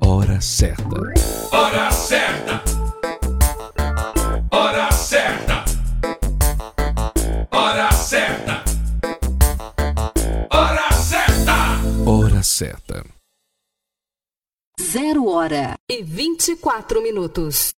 Hora certa. Hora certa. Hora certa. Hora certa. Hora certa. Hora certa. Zero hora e 24 minutos.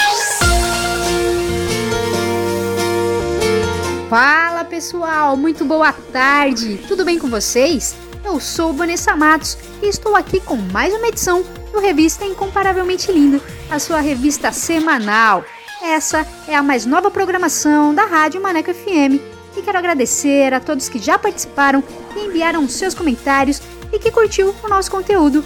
Fala pessoal, muito boa tarde, tudo bem com vocês? Eu sou Vanessa Matos e estou aqui com mais uma edição do Revista Incomparavelmente Lindo, a sua revista semanal. Essa é a mais nova programação da Rádio Maneco FM e quero agradecer a todos que já participaram e enviaram seus comentários e que curtiu o nosso conteúdo.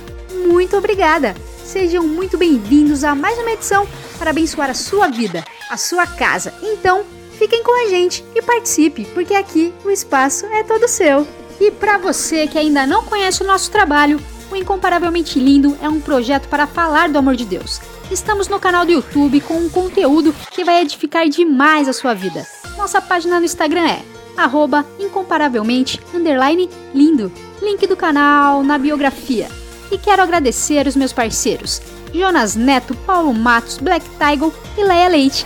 Muito obrigada! Sejam muito bem-vindos a mais uma edição para abençoar a sua vida, a sua casa. Então, fiquem com a gente e participe, porque aqui o espaço é todo seu. E para você que ainda não conhece o nosso trabalho, o Incomparavelmente Lindo é um projeto para falar do amor de Deus. Estamos no canal do YouTube com um conteúdo que vai edificar demais a sua vida. Nossa página no Instagram é arroba incomparavelmente underline lindo. Link do canal na biografia. E quero agradecer os meus parceiros Jonas Neto, Paulo Matos, Black Tiger e Leia Leite.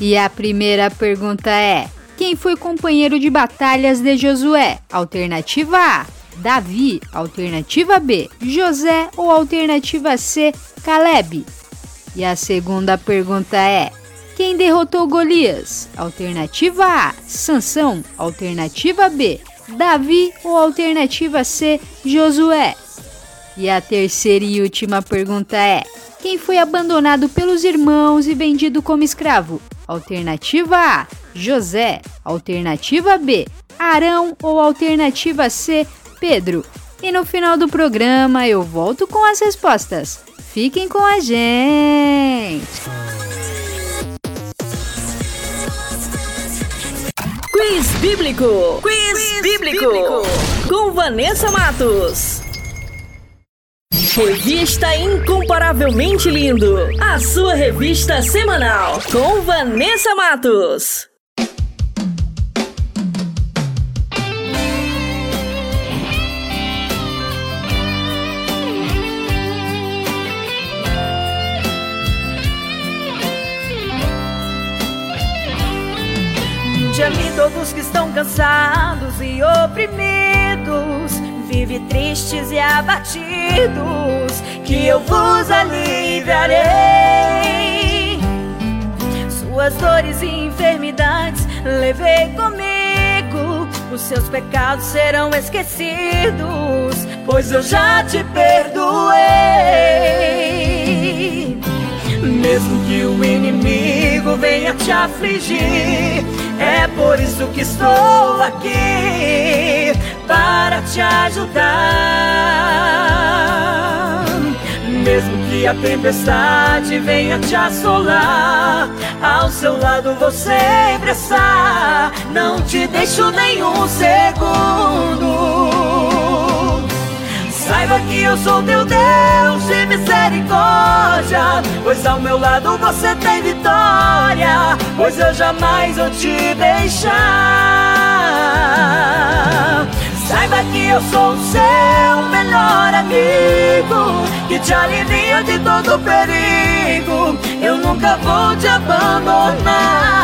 E a primeira pergunta é: quem foi companheiro de batalhas de Josué? Alternativa A: Davi. Alternativa B: José. Ou alternativa C: Caleb. E a segunda pergunta é: quem derrotou Golias? Alternativa A: Sansão. Alternativa B: Davi ou alternativa C, Josué? E a terceira e última pergunta é: quem foi abandonado pelos irmãos e vendido como escravo? Alternativa A, José. Alternativa B, Arão ou alternativa C, Pedro. E no final do programa eu volto com as respostas. Fiquem com a gente! Quiz Bíblico! Quiz, Quiz bíblico. bíblico! Com Vanessa Matos. Revista Incomparavelmente Lindo. A sua revista semanal. Com Vanessa Matos. A mim todos que estão cansados e oprimidos, vive tristes e abatidos, que eu vos aliviarei. Suas dores e enfermidades levei comigo, os seus pecados serão esquecidos, pois eu já te perdoei. Mesmo que o inimigo venha te afligir, é por isso que estou aqui para te ajudar. Mesmo que a tempestade venha te assolar, ao seu lado vou sempre estar. Não te deixo nenhum segundo. Saiba que eu sou teu Deus de misericórdia, pois ao meu lado você tem vitória, pois eu jamais vou te deixar. Saiba que eu sou o seu melhor amigo, que te alivia de todo perigo, eu nunca vou te abandonar.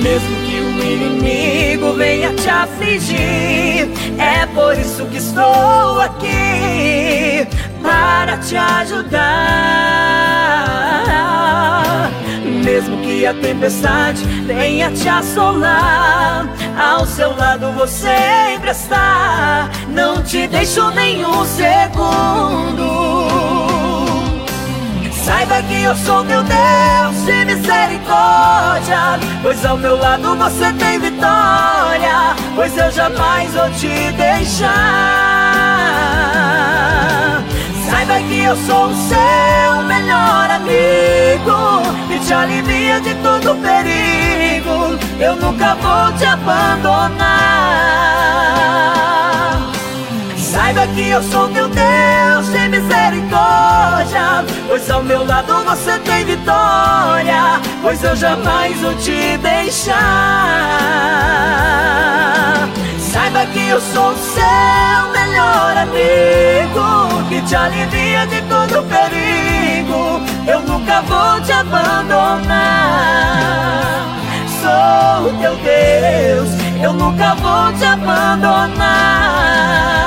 Mesmo inimigo venha te afligir, é por isso que estou aqui para te ajudar. Mesmo que a tempestade venha te assolar, ao seu lado vou sempre estar. Não te deixo nenhum segundo. Saiba que eu sou teu Deus de misericórdia, pois ao meu lado você tem vitória, pois eu jamais vou te deixar. Saiba que eu sou o seu melhor amigo, e te alivia de todo perigo, eu nunca vou te abandonar. Saiba que eu sou teu Deus de misericórdia, pois ao meu lado você tem vitória, pois eu jamais vou te deixar. Saiba que eu sou o seu melhor amigo, que te alivia de todo perigo, eu nunca vou te abandonar. Sou teu Deus, eu nunca vou te abandonar.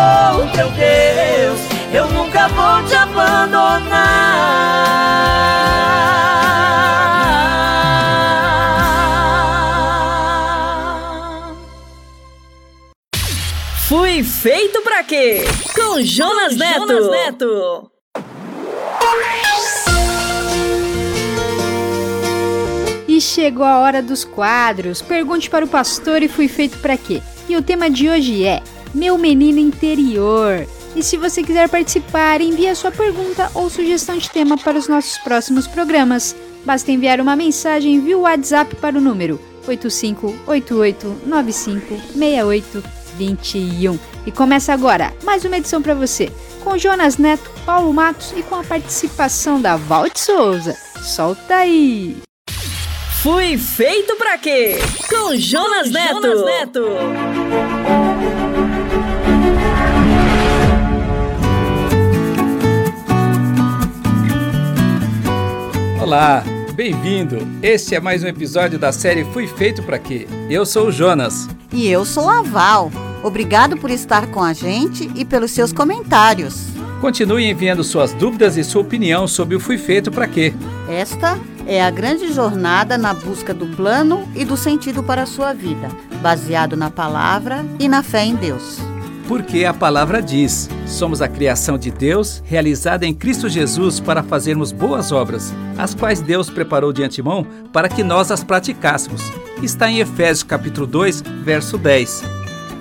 Sou teu Deus, eu nunca vou te abandonar. Fui feito pra quê? Com Jonas, Com Neto. Jonas Neto. E chegou a hora dos quadros. Pergunte para o pastor e fui feito para quê? E o tema de hoje é Meu Menino Interior. E se você quiser participar, envie a sua pergunta ou sugestão de tema para os nossos próximos programas. Basta enviar uma mensagem via WhatsApp para o número 8588956821. E começa agora mais uma edição para você, com Jonas Neto, Paulo Matos e com a participação da Valt Souza. Solta aí! Fui feito pra quê? Com Jonas, Neto. Jonas Neto. Olá, bem-vindo. Este é mais um episódio da série Fui Feito para Quê? Eu sou o Jonas. E eu sou a Val. Obrigado por estar com a gente e pelos seus comentários. Continue enviando suas dúvidas e sua opinião sobre o Fui Feito para Quê? Esta é a grande jornada na busca do plano e do sentido para a sua vida, baseado na palavra e na fé em Deus. Porque a palavra diz: somos a criação de Deus, realizada em Cristo Jesus para fazermos boas obras, as quais Deus preparou de antemão para que nós as praticássemos. Está em Efésios capítulo 2, verso 10.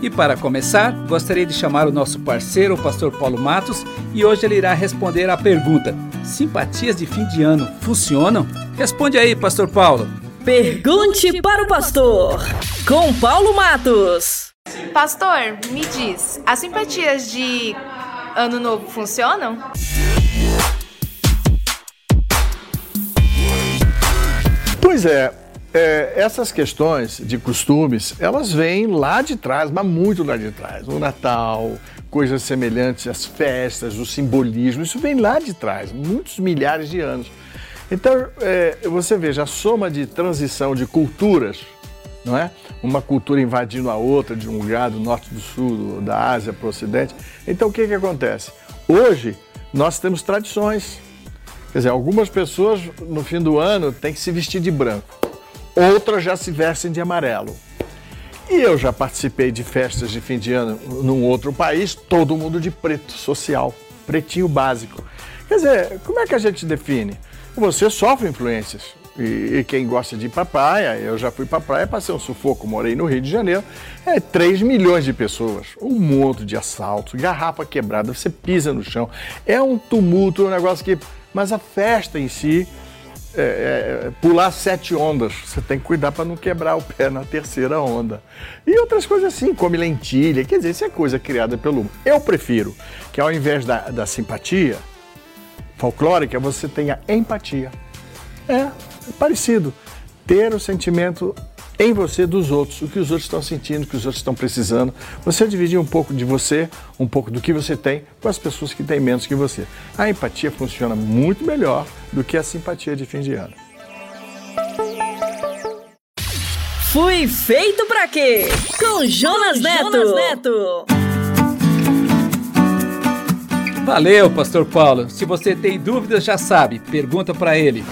E para começar, gostaria de chamar o nosso parceiro, o pastor Paulo Matos, e hoje ele irá responder à pergunta: Simpatias de fim de ano funcionam? Responde aí, pastor Paulo. Pergunte para o pastor, com Paulo Matos. Pastor, me diz, as simpatias de Ano Novo funcionam? Pois é, é, essas questões de costumes, elas vêm lá de trás, mas muito lá de trás. O Natal, coisas semelhantes às festas, o simbolismo, isso vem lá de trás, muitos milhares de anos. Então, é, você veja, a soma de transição de culturas, não é? Uma cultura invadindo a outra, de um lugar do norte do sul, da Ásia para o ocidente. Então, o que, que acontece? Hoje, nós temos tradições. Quer dizer, algumas pessoas no fim do ano têm que se vestir de branco outras já se vestem de amarelo. E eu já participei de festas de fim de ano num outro país, todo mundo de preto social, pretinho básico. Quer dizer, como é que a gente define? Você sofre influências. E, e quem gosta de ir para praia, eu já fui para praia, passei um sufoco, morei no Rio de Janeiro, é 3 milhões de pessoas, um monte de assaltos, garrafa quebrada, você pisa no chão, é um tumulto, um negócio que. Mas a festa em si é, é, pular sete ondas. Você tem que cuidar para não quebrar o pé na terceira onda. E outras coisas assim, come lentilha. Quer dizer, isso é coisa criada pelo. Eu prefiro que ao invés da, da simpatia folclórica, você tenha empatia. É, é parecido. Ter o sentimento em você dos outros, o que os outros estão sentindo, o que os outros estão precisando. Você dividir um pouco de você, um pouco do que você tem, com as pessoas que têm menos que você. A empatia funciona muito melhor do que a simpatia de fim de ano. Fui feito para quê? Com Jonas Neto. Jonas Neto. Valeu, Pastor Paulo. Se você tem dúvidas, já sabe, pergunta para ele.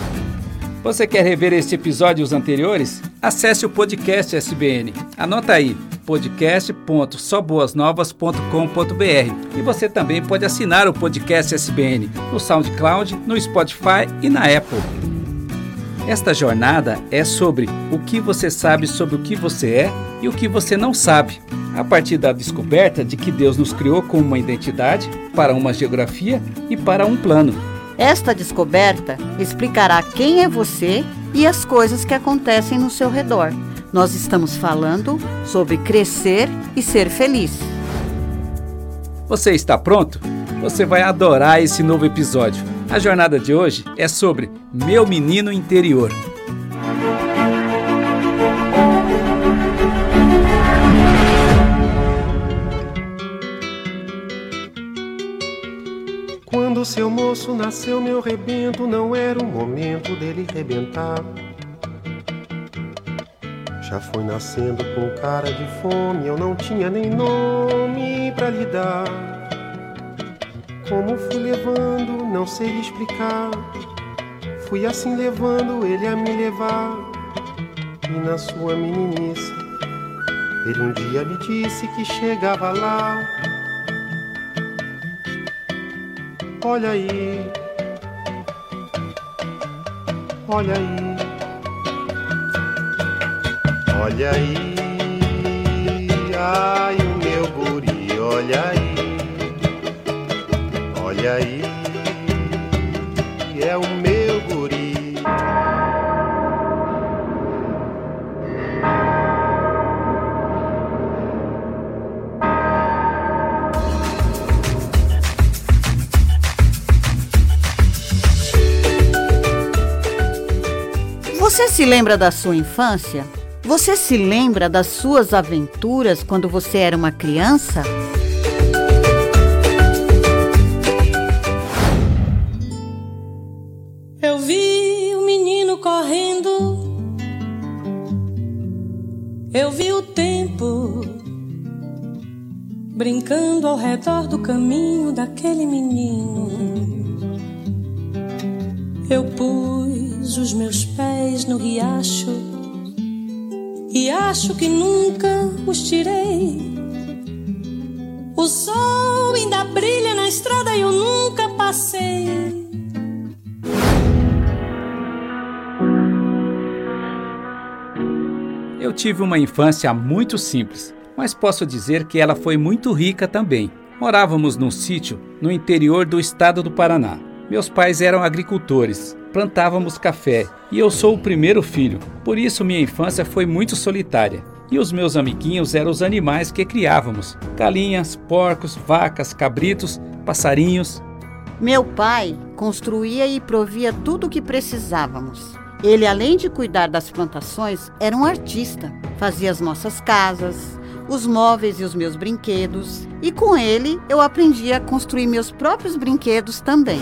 Você quer rever este episódio e os anteriores? Acesse o podcast SBN. Anota aí podcast.soboasnovas.com.br e você também pode assinar o podcast SBN no SoundCloud, no Spotify e na Apple. Esta jornada é sobre o que você sabe sobre o que você é e o que você não sabe, a partir da descoberta de que Deus nos criou com uma identidade, para uma geografia e para um plano. Esta descoberta explicará quem é você e as coisas que acontecem no seu redor. Nós estamos falando sobre crescer e ser feliz. Você está pronto? Você vai adorar esse novo episódio. A jornada de hoje é sobre Meu Menino Interior. Seu moço nasceu, meu rebento, não era o momento dele rebentar. Já foi nascendo com cara de fome, eu não tinha nem nome pra lhe dar. Como fui levando, não sei explicar. Fui assim levando ele a me levar. E na sua meninice, ele um dia me disse que chegava lá. Olha aí, olha aí, olha aí, ai o meu guri, olha aí, olha aí, é o meu Você se lembra da sua infância? Você se lembra das suas aventuras quando você era uma criança? Eu vi o um menino correndo. Eu vi o tempo brincando ao redor do caminho daquele menino. Eu pude os meus pés no riacho e acho que nunca os tirei. O sol ainda brilha na estrada e eu nunca passei. Eu tive uma infância muito simples, mas posso dizer que ela foi muito rica também. Morávamos num sítio no interior do estado do Paraná. Meus pais eram agricultores, plantávamos café e eu sou o primeiro filho, por isso minha infância foi muito solitária. E os meus amiguinhos eram os animais que criávamos: galinhas, porcos, vacas, cabritos, passarinhos. Meu pai construía e provia tudo o que precisávamos. Ele, além de cuidar das plantações, era um artista. Fazia as nossas casas, os móveis e os meus brinquedos. E com ele eu aprendi a construir meus próprios brinquedos também.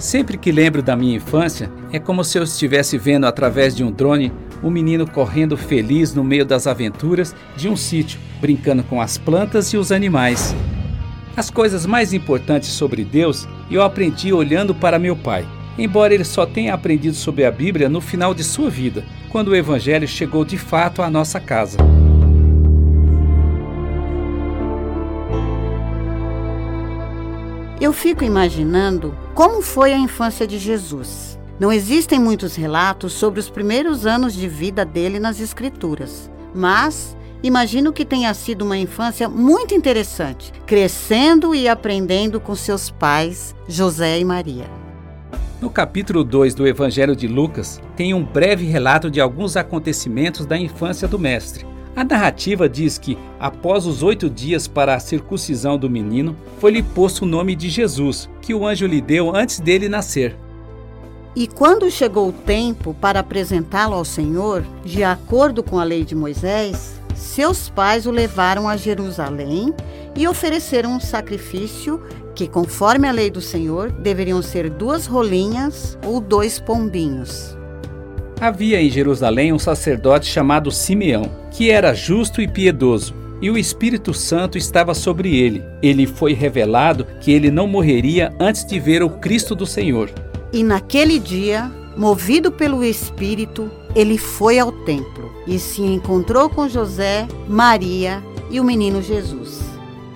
Sempre que lembro da minha infância, é como se eu estivesse vendo através de um drone um menino correndo feliz no meio das aventuras de um sítio, brincando com as plantas e os animais. As coisas mais importantes sobre Deus eu aprendi olhando para meu pai embora ele só tenha aprendido sobre a Bíblia no final de sua vida, quando o Evangelho chegou de fato à nossa casa. Eu fico imaginando como foi a infância de Jesus. Não existem muitos relatos sobre os primeiros anos de vida dele nas Escrituras, mas imagino que tenha sido uma infância muito interessante, crescendo e aprendendo com seus pais, José e Maria. No capítulo 2 do Evangelho de Lucas, tem um breve relato de alguns acontecimentos da infância do Mestre. A narrativa diz que, após os oito dias para a circuncisão do menino, foi-lhe posto o nome de Jesus, que o anjo lhe deu antes dele nascer. E quando chegou o tempo para apresentá-lo ao Senhor, de acordo com a lei de Moisés, seus pais o levaram a Jerusalém e ofereceram um sacrifício que, conforme a lei do Senhor, deveriam ser duas rolinhas ou dois pombinhos. Havia em Jerusalém um sacerdote chamado Simeão, que era justo e piedoso, e o Espírito Santo estava sobre ele. Ele foi revelado que ele não morreria antes de ver o Cristo do Senhor. E naquele dia, movido pelo Espírito, ele foi ao templo e se encontrou com José, Maria e o menino Jesus.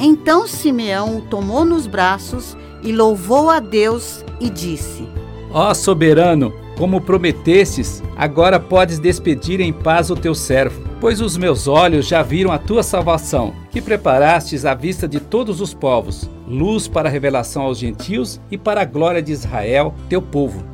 Então Simeão o tomou nos braços e louvou a Deus e disse: Ó oh, soberano, como prometestes, agora podes despedir em paz o teu servo, pois os meus olhos já viram a tua salvação, que preparastes à vista de todos os povos, luz para a revelação aos gentios e para a glória de Israel, teu povo.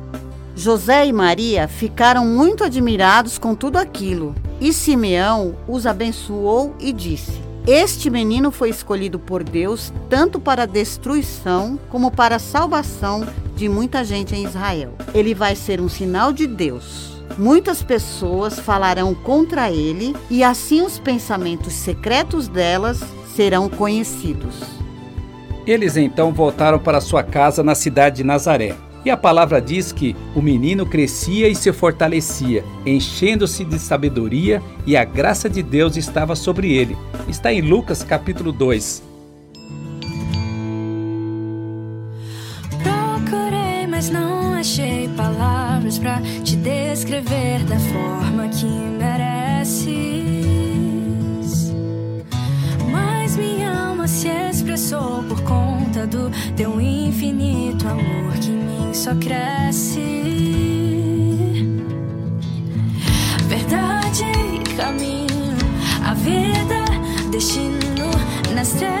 José e Maria ficaram muito admirados com tudo aquilo, e Simeão os abençoou e disse: este menino foi escolhido por Deus tanto para a destruição como para a salvação de muita gente em Israel. Ele vai ser um sinal de Deus. Muitas pessoas falarão contra ele e assim os pensamentos secretos delas serão conhecidos. Eles então voltaram para sua casa na cidade de Nazaré. E a palavra diz que o menino crescia e se fortalecia, enchendo-se de sabedoria, e a graça de Deus estava sobre ele. Está em Lucas capítulo 2. Procurei, mas não achei palavras para te descrever da forma que mereces. Mas minha alma se expressou por conta do teu infinito amor só cresce. Verdade, caminho, a vida, destino nas trevas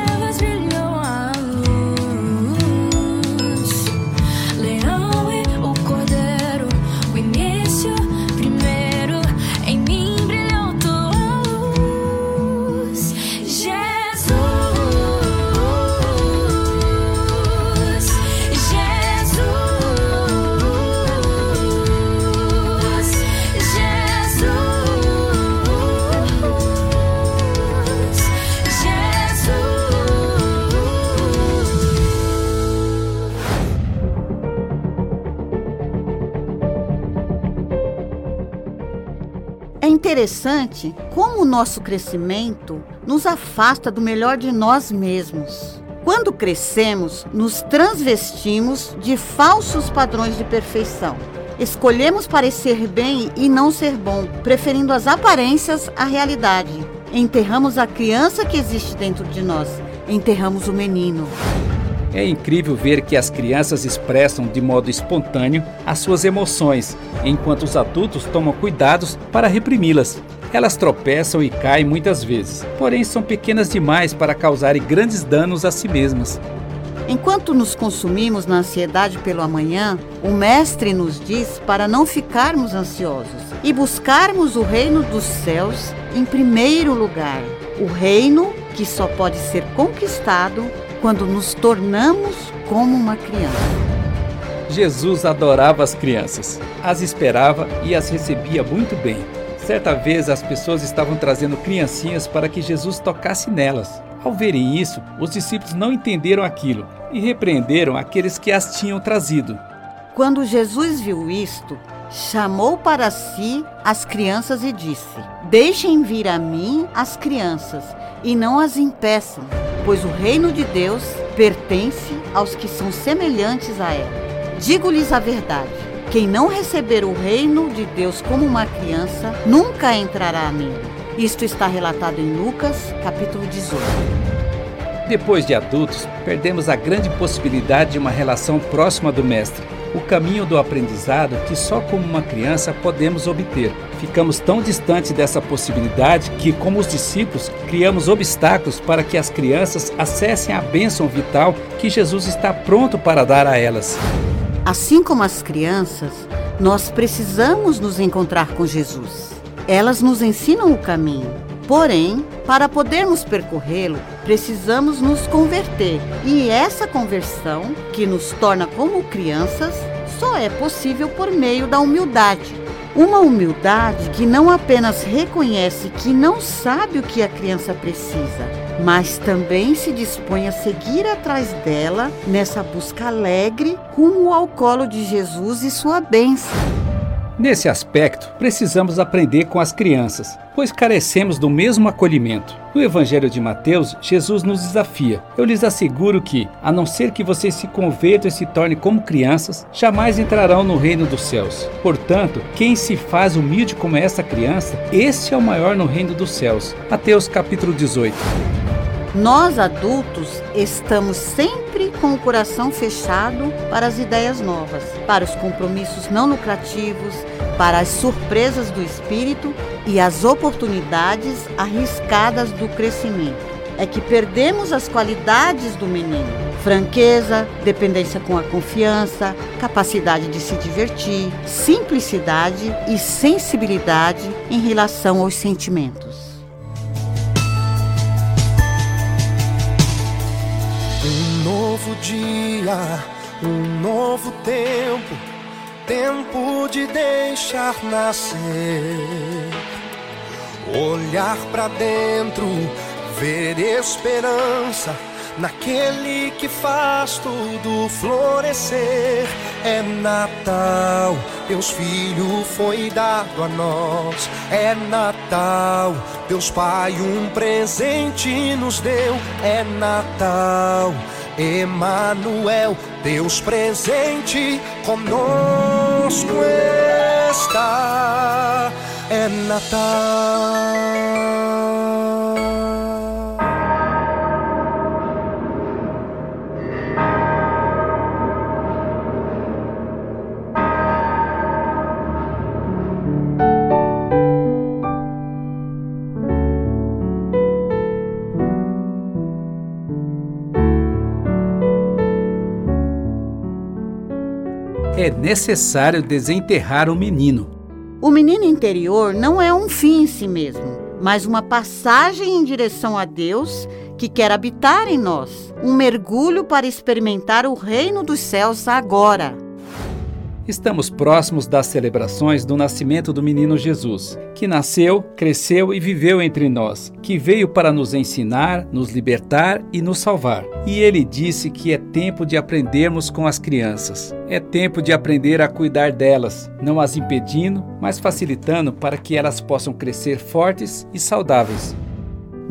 interessante como o nosso crescimento nos afasta do melhor de nós mesmos. Quando crescemos, nos transvestimos de falsos padrões de perfeição. Escolhemos parecer bem e não ser bom, preferindo as aparências à realidade. Enterramos a criança que existe dentro de nós, enterramos o menino. É incrível ver que as crianças expressam de modo espontâneo as suas emoções, enquanto os adultos tomam cuidados para reprimi-las. Elas tropeçam e caem muitas vezes, porém são pequenas demais para causarem grandes danos a si mesmas. Enquanto nos consumimos na ansiedade pelo amanhã, o Mestre nos diz para não ficarmos ansiosos e buscarmos o reino dos céus em primeiro lugar. O reino que só pode ser conquistado quando nos tornamos como uma criança. Jesus adorava as crianças, as esperava e as recebia muito bem. Certa vez as pessoas estavam trazendo criancinhas para que Jesus tocasse nelas. Ao verem isso, os discípulos não entenderam aquilo e repreenderam aqueles que as tinham trazido. Quando Jesus viu isto, chamou para si as crianças e disse: Deixem vir a mim as crianças e não as impeçam, pois o reino de Deus pertence aos que são semelhantes a ela. Digo-lhes a verdade: quem não receber o reino de Deus como uma criança, nunca entrará nele. Isto está relatado em Lucas, capítulo 18. Depois de adultos, perdemos a grande possibilidade de uma relação próxima do Mestre, o caminho do aprendizado que só como uma criança podemos obter. Ficamos tão distantes dessa possibilidade que, como os discípulos, criamos obstáculos para que as crianças acessem a bênção vital que Jesus está pronto para dar a elas. Assim como as crianças, nós precisamos nos encontrar com Jesus. Elas nos ensinam o caminho. Porém, para podermos percorrê-lo, precisamos nos converter. E essa conversão, que nos torna como crianças, só é possível por meio da humildade. Uma humildade que não apenas reconhece que não sabe o que a criança precisa, mas também se dispõe a seguir atrás dela nessa busca alegre rumo ao colo de Jesus e sua bênção. Nesse aspecto, precisamos aprender com as crianças, pois carecemos do mesmo acolhimento. No Evangelho de Mateus, Jesus nos desafia. Eu lhes asseguro que, a não ser que vocês se convertam e se tornem como crianças, jamais entrarão no reino dos céus. Portanto, quem se faz humilde como essa criança, este é o maior no reino dos céus. Mateus capítulo 18. Nós adultos estamos sempre com o coração fechado para as ideias novas, para os compromissos não lucrativos, para as surpresas do espírito e as oportunidades arriscadas do crescimento. É que perdemos as qualidades do menino: franqueza, dependência com a confiança, capacidade de se divertir, simplicidade e sensibilidade em relação aos sentimentos. Um novo dia, um novo tempo, tempo de deixar nascer. Olhar para dentro, ver esperança naquele que faz tudo florescer. É Natal, Deus Filho foi dado a nós. É Natal, Deus Pai um presente nos deu. É Natal, Emanuel, Deus presente conosco está. É Natal. É necessário desenterrar o menino. O menino interior não é um fim em si mesmo, mas uma passagem em direção a Deus que quer habitar em nós, um mergulho para experimentar o reino dos céus agora. Estamos próximos das celebrações do nascimento do menino Jesus, que nasceu, cresceu e viveu entre nós, que veio para nos ensinar, nos libertar e nos salvar. E ele disse que é tempo de aprendermos com as crianças. É tempo de aprender a cuidar delas, não as impedindo, mas facilitando para que elas possam crescer fortes e saudáveis.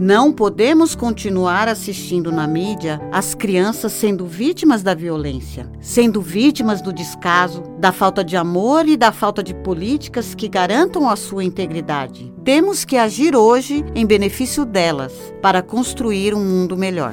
Não podemos continuar assistindo na mídia as crianças sendo vítimas da violência, sendo vítimas do descaso, da falta de amor e da falta de políticas que garantam a sua integridade. Temos que agir hoje em benefício delas, para construir um mundo melhor.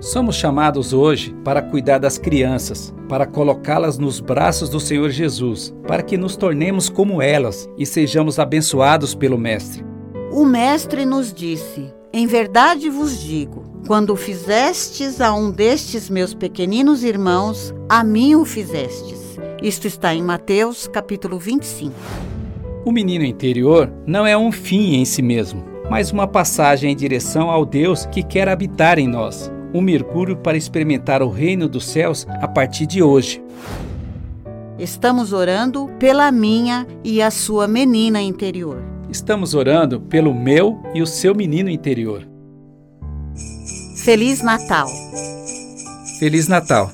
Somos chamados hoje para cuidar das crianças, para colocá-las nos braços do Senhor Jesus, para que nos tornemos como elas e sejamos abençoados pelo Mestre. O Mestre nos disse: Em verdade vos digo, quando fizestes a um destes meus pequeninos irmãos, a mim o fizestes. Isto está em Mateus, capítulo 25. O menino interior não é um fim em si mesmo, mas uma passagem em direção ao Deus que quer habitar em nós, um mergulho para experimentar o reino dos céus a partir de hoje. Estamos orando pela minha e a sua menina interior. Estamos orando pelo meu e o seu menino interior. Feliz Natal! Feliz Natal!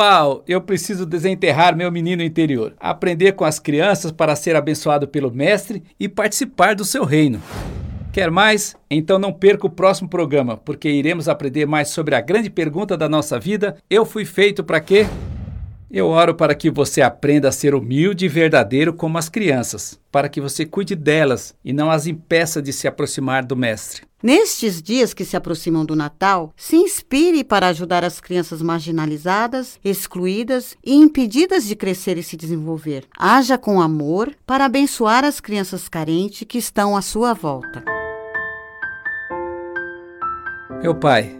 Uau, eu preciso desenterrar meu menino interior, aprender com as crianças para ser abençoado pelo Mestre e participar do seu reino. Quer mais? Então não perca o próximo programa, porque iremos aprender mais sobre a grande pergunta da nossa vida: eu fui feito para quê? Eu oro para que você aprenda a ser humilde e verdadeiro como as crianças, para que você cuide delas e não as impeça de se aproximar do Mestre. Nestes dias que se aproximam do Natal, se inspire para ajudar as crianças marginalizadas, excluídas e impedidas de crescer e se desenvolver. Haja com amor para abençoar as crianças carentes que estão à sua volta. Meu Pai,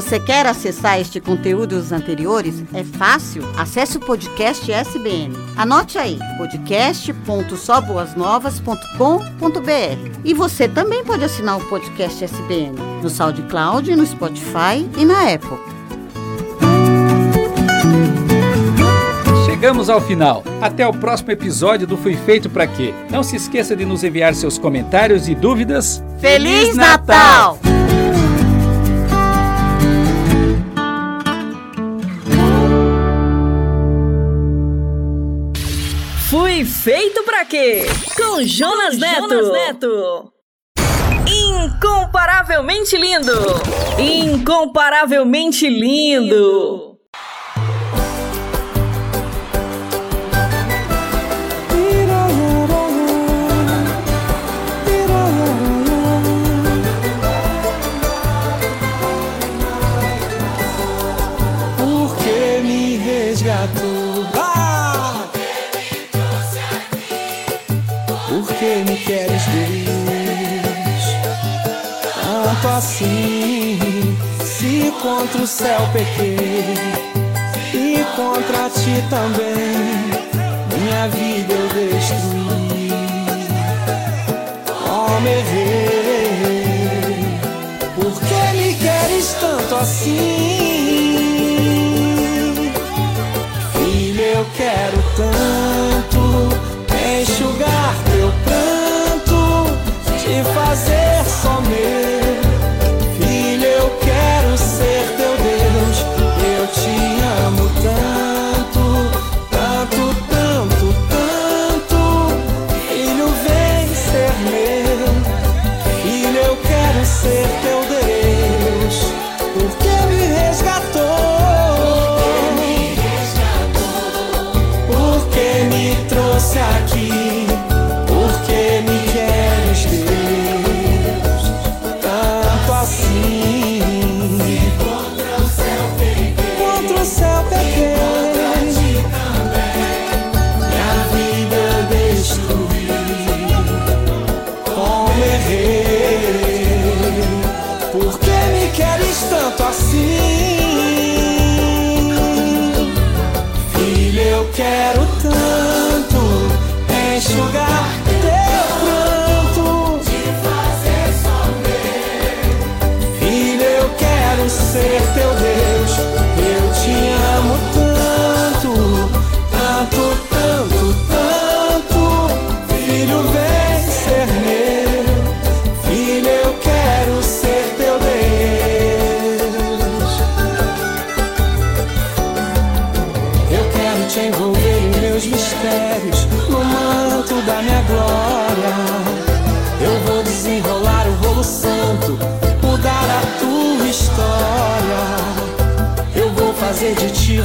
Você quer acessar este conteúdo e os anteriores? É fácil. Acesse o podcast SBN. Anote aí: podcast.soboasnovas.com.br. E você também pode assinar o podcast SBN no SoundCloud, no Spotify e na Apple. Chegamos ao final. Até o próximo episódio do Fui Feito Pra Quê. Não se esqueça de nos enviar seus comentários e dúvidas. Feliz Natal! Fui feito pra quê? Com Jonas, Neto. Jonas Neto. Incomparavelmente lindo. Incomparavelmente lindo. Assim Se contra o céu pequei E contra ti também Minha vida eu destruí como errei. Por que me queres tanto assim? Filho, eu quero tanto enxugar teu pranto, te fazer só meu.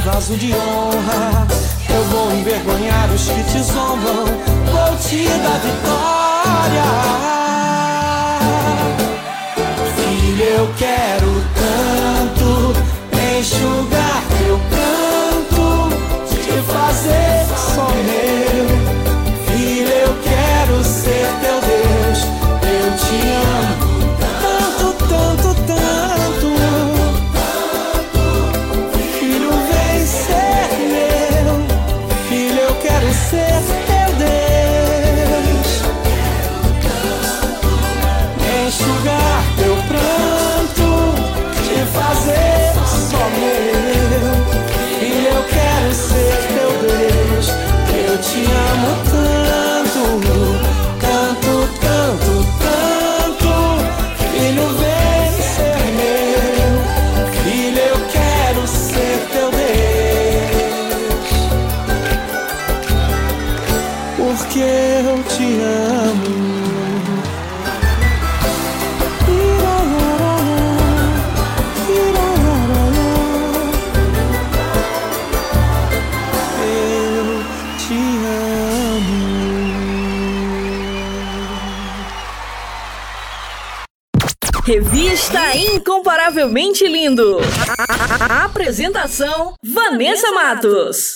Vaso de honra. Eu vou envergonhar os que te zombam. Vou te dar vitória. Filho, eu quero Incomparavelmente Lindo. A- Apresentação: Vanessa Matos.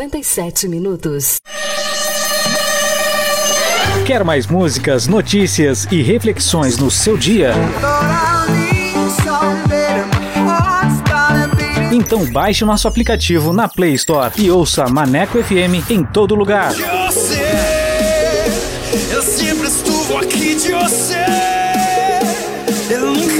57 minutos. Quer mais músicas, notícias e reflexões no seu dia? Então baixe o nosso aplicativo na Play Store e ouça Maneco FM em todo lugar. Você, eu sempre estuvo aqui de você. Eu nunca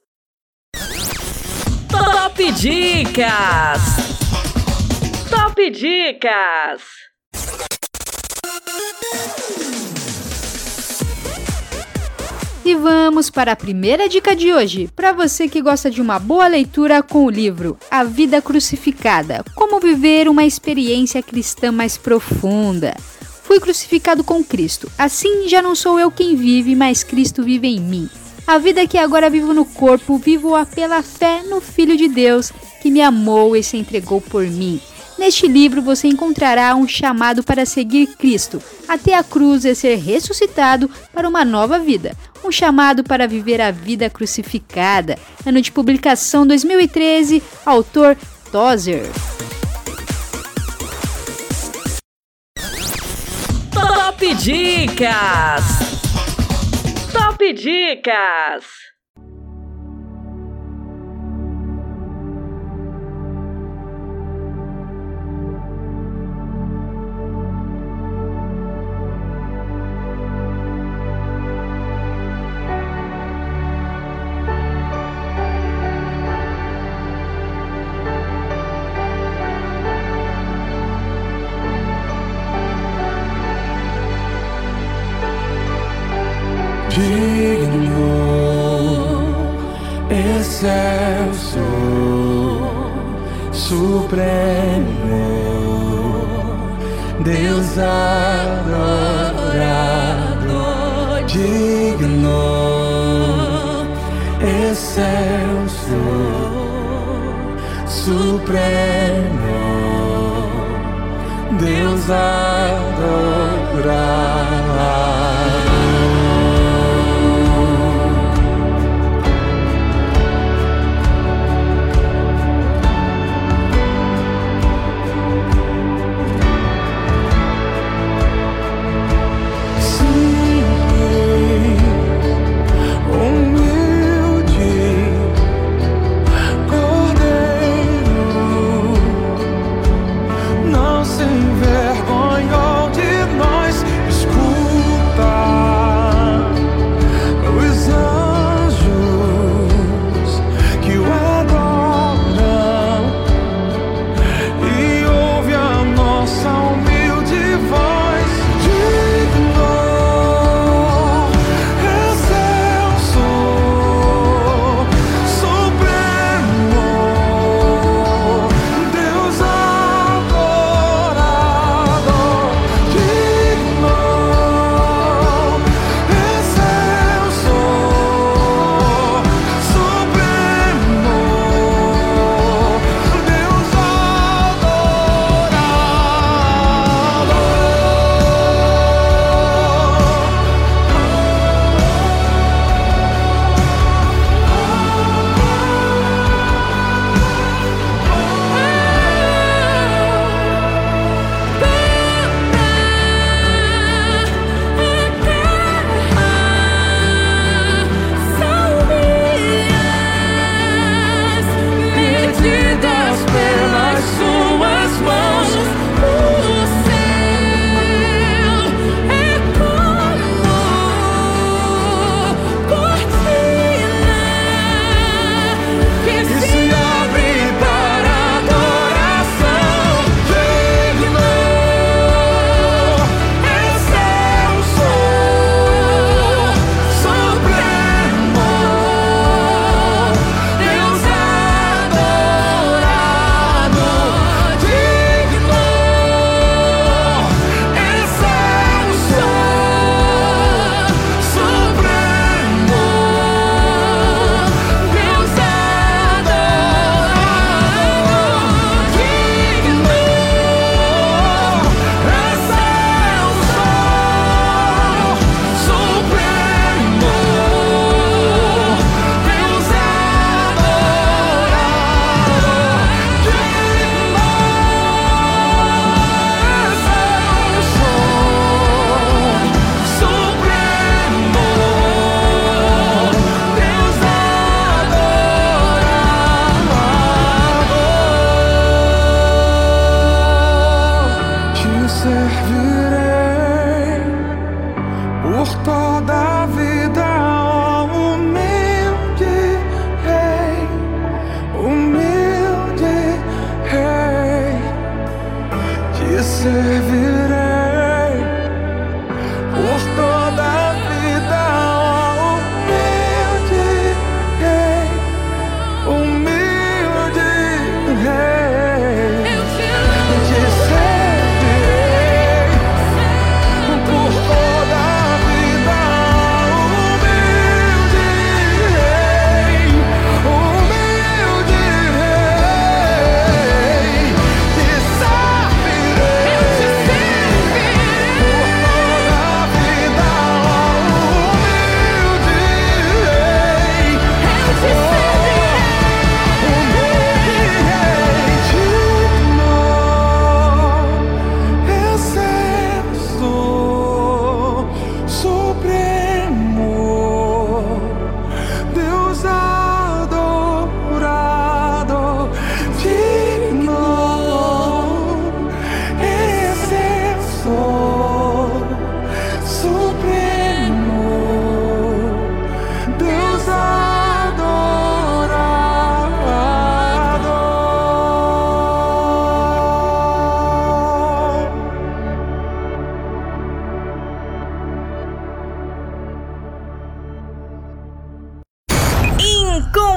Top Dicas. Top Dicas. E vamos para a primeira dica de hoje, para você que gosta de uma boa leitura com o livro A Vida Crucificada: Como viver uma experiência cristã mais profunda. Fui crucificado com Cristo. Assim já não sou eu quem vive, mas Cristo vive em mim. A vida que agora vivo no corpo, vivo-a pela fé no Filho de Deus, que me amou e se entregou por mim. Neste livro você encontrará um chamado para seguir Cristo até a cruz e ser ressuscitado para uma nova vida. Um chamado para viver a vida crucificada. Ano de publicação 2013, autor Tozer. Top Dicas! Top Dicas!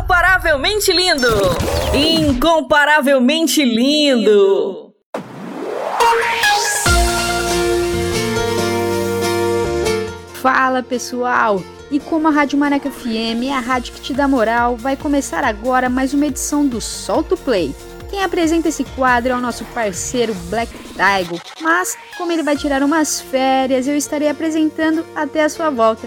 Incomparavelmente lindo! Incomparavelmente lindo! Fala pessoal! E como a Rádio Maneca FM é a rádio que te dá moral, vai começar agora mais uma edição do Solto Play. Quem apresenta esse quadro é o nosso parceiro Black Tiger, mas como ele vai tirar umas férias, eu estarei apresentando até a sua volta.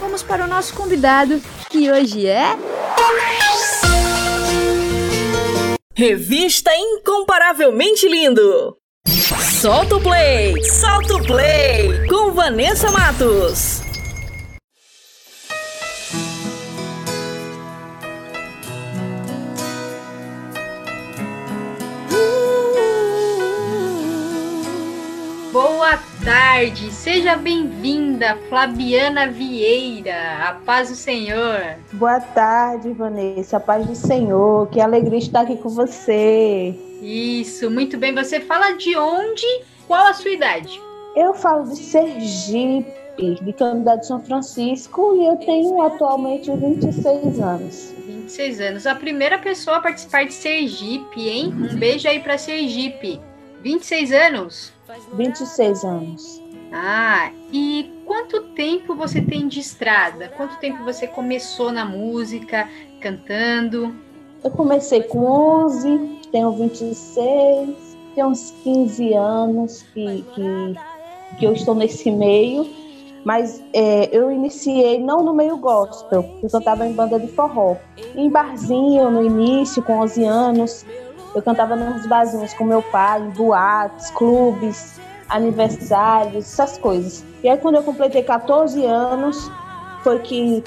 vamos para o nosso convidado, que hoje é. Revista Incomparavelmente Lindo. Solta o play! Solta o play! Com Vanessa Matos. Boa tarde, seja bem-vinda, Flaviana Vieira. A paz do Senhor. Boa tarde, Vanessa. A paz do Senhor. Que alegria estar aqui com você. Isso, muito bem. Você fala de onde? Qual a sua idade? Eu falo de Sergipe, de Candidato de São Francisco, e eu tenho atualmente 26 anos. 26 anos. A primeira pessoa a participar de Sergipe, hein? Um beijo aí para Sergipe. 26 anos? 26 anos. Ah, e quanto tempo você tem de estrada? Quanto tempo você começou na música, cantando? Eu comecei com 11, tenho 26, tenho uns 15 anos que, que, que eu estou nesse meio, mas é, eu iniciei não no meio gospel, eu cantava em banda de forró. Em barzinho, no início, com 11 anos, eu cantava nos barzinhos com meu pai, em boates, clubes, aniversários, essas coisas. E aí, quando eu completei 14 anos, foi que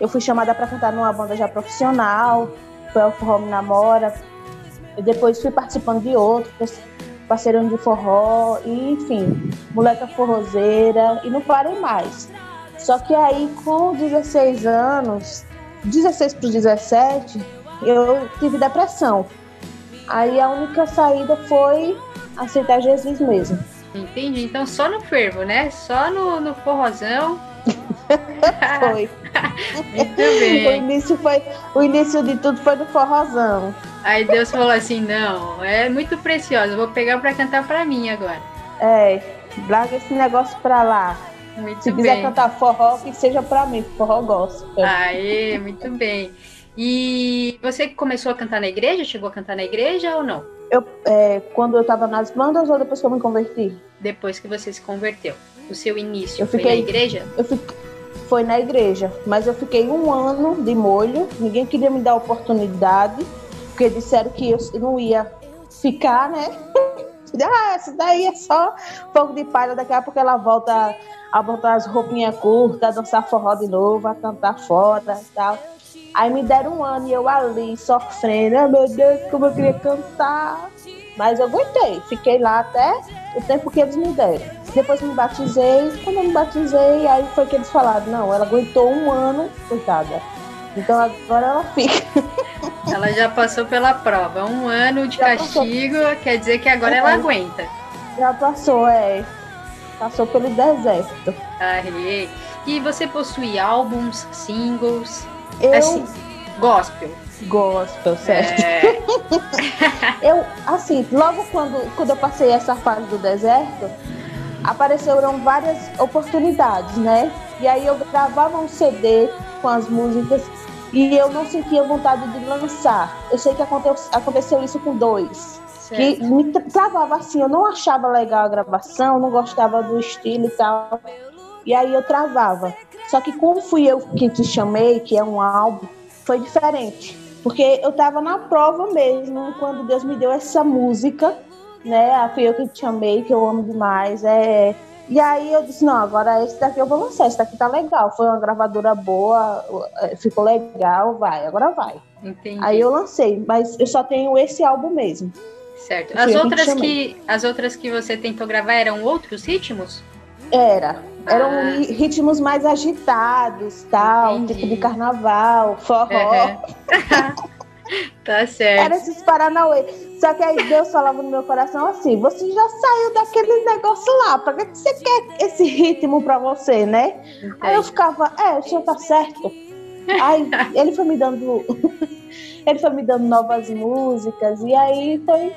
eu fui chamada para cantar numa banda já profissional, foi ao Forró Me Namora. E depois fui participando de outros, parceirão de forró, e enfim, moleca forrozeira, e não parei mais. Só que aí, com 16 anos, 16 para 17, eu tive depressão. Aí a única saída foi aceitar Jesus mesmo. Entendi. Então só no fervo, né? Só no, no forrozão. foi. Muito bem. O início, foi, o início de tudo foi no forrozão. Aí Deus falou assim: não, é muito precioso, vou pegar para cantar para mim agora. É, larga esse negócio pra lá. Muito Se bem. quiser cantar forró, que seja pra mim, forró gospel. Aê, muito bem. E você começou a cantar na igreja? Chegou a cantar na igreja ou não? Eu, é, quando eu tava nas bandas ou depois que eu me converti? Depois que você se converteu. O seu início Eu foi fiquei- na igreja? Eu fiquei, foi na igreja, mas eu fiquei um ano de molho, ninguém queria me dar oportunidade, porque disseram que eu não ia ficar, né? Ah, essa daí é só fogo de palha, daqui a pouco ela volta a botar as roupinhas curtas, a dançar forró de novo, a cantar fora e tal. Aí me deram um ano e eu ali sofrendo, ah, meu Deus, como eu queria cantar. Mas eu aguentei, fiquei lá até o tempo que eles me deram. Depois me batizei, quando eu me batizei, aí foi que eles falaram, não, ela aguentou um ano, coitada. Então agora ela fica. Ela já passou pela prova. Um ano de castigo quer dizer que agora ela aguenta. Já passou, é. Passou pelo deserto. Aê. E você possui álbuns, singles? Eu- Assim, gospel. Gospel, certo. É. eu, assim, logo quando, quando eu passei essa fase do deserto, apareceram várias oportunidades, né? E aí eu gravava um CD com as músicas e eu não sentia vontade de lançar. Eu sei que aconteceu, aconteceu isso com dois. Que me tra- travava assim, eu não achava legal a gravação, não gostava do estilo e tal. E aí eu travava. Só que como fui eu que te chamei, que é um álbum, foi diferente. Porque eu tava na prova mesmo, quando Deus me deu essa música, né? A Fui eu que te chamei, que eu amo demais. É... E aí eu disse, não, agora esse daqui eu vou lançar, esse daqui tá legal. Foi uma gravadora boa, eh, ficou legal, vai, agora vai. Entendi. Aí eu lancei, mas eu só tenho esse álbum mesmo. Certo. As outras que, as outras que você tentou gravar eram outros ritmos? Era. Eram Ah. ri- ritmos mais agitados, tal, tipo de carnaval, forró. Tá certo. Era esses Paranauê. Só que aí Deus falava no meu coração assim: você já saiu daquele negócio lá, pra que que você quer esse ritmo pra você, né? Aí eu ficava, é, o senhor tá certo. Aí ele foi me dando. ele foi me dando novas músicas, e aí foi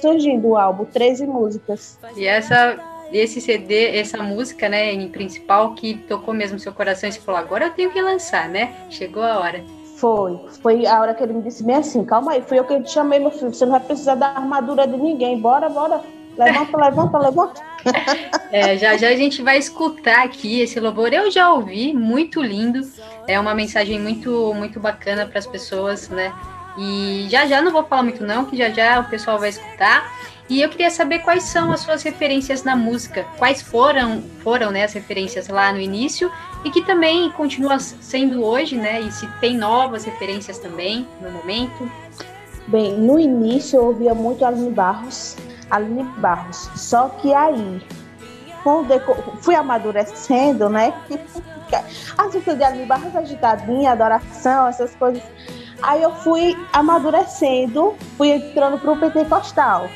surgindo o álbum, 13 músicas. E essa, esse CD, essa música, né, em principal, que tocou mesmo seu coração e você falou, agora eu tenho que lançar, né? Chegou a hora. Foi. Foi a hora que ele me disse bem assim, calma aí, fui eu que te chamei, meu filho. Você não vai precisar da armadura de ninguém. Bora, bora. Levanta, levanta, levanta. É, já já a gente vai escutar aqui esse louvor. Eu já ouvi, muito lindo. É uma mensagem muito muito bacana para as pessoas, né? E já já não vou falar muito não, que já já o pessoal vai escutar. E eu queria saber quais são as suas referências na música, quais foram foram né, as referências lá no início e que também continua sendo hoje, né? E se tem novas referências também no momento. Bem, no início eu ouvia muito Aline Barros, Aline Barros. Só que aí, o deco- fui amadurecendo, né? As músicas de Aline Barros, agitadinha, adoração, essas coisas. Aí eu fui amadurecendo, fui entrando pro pentecostal.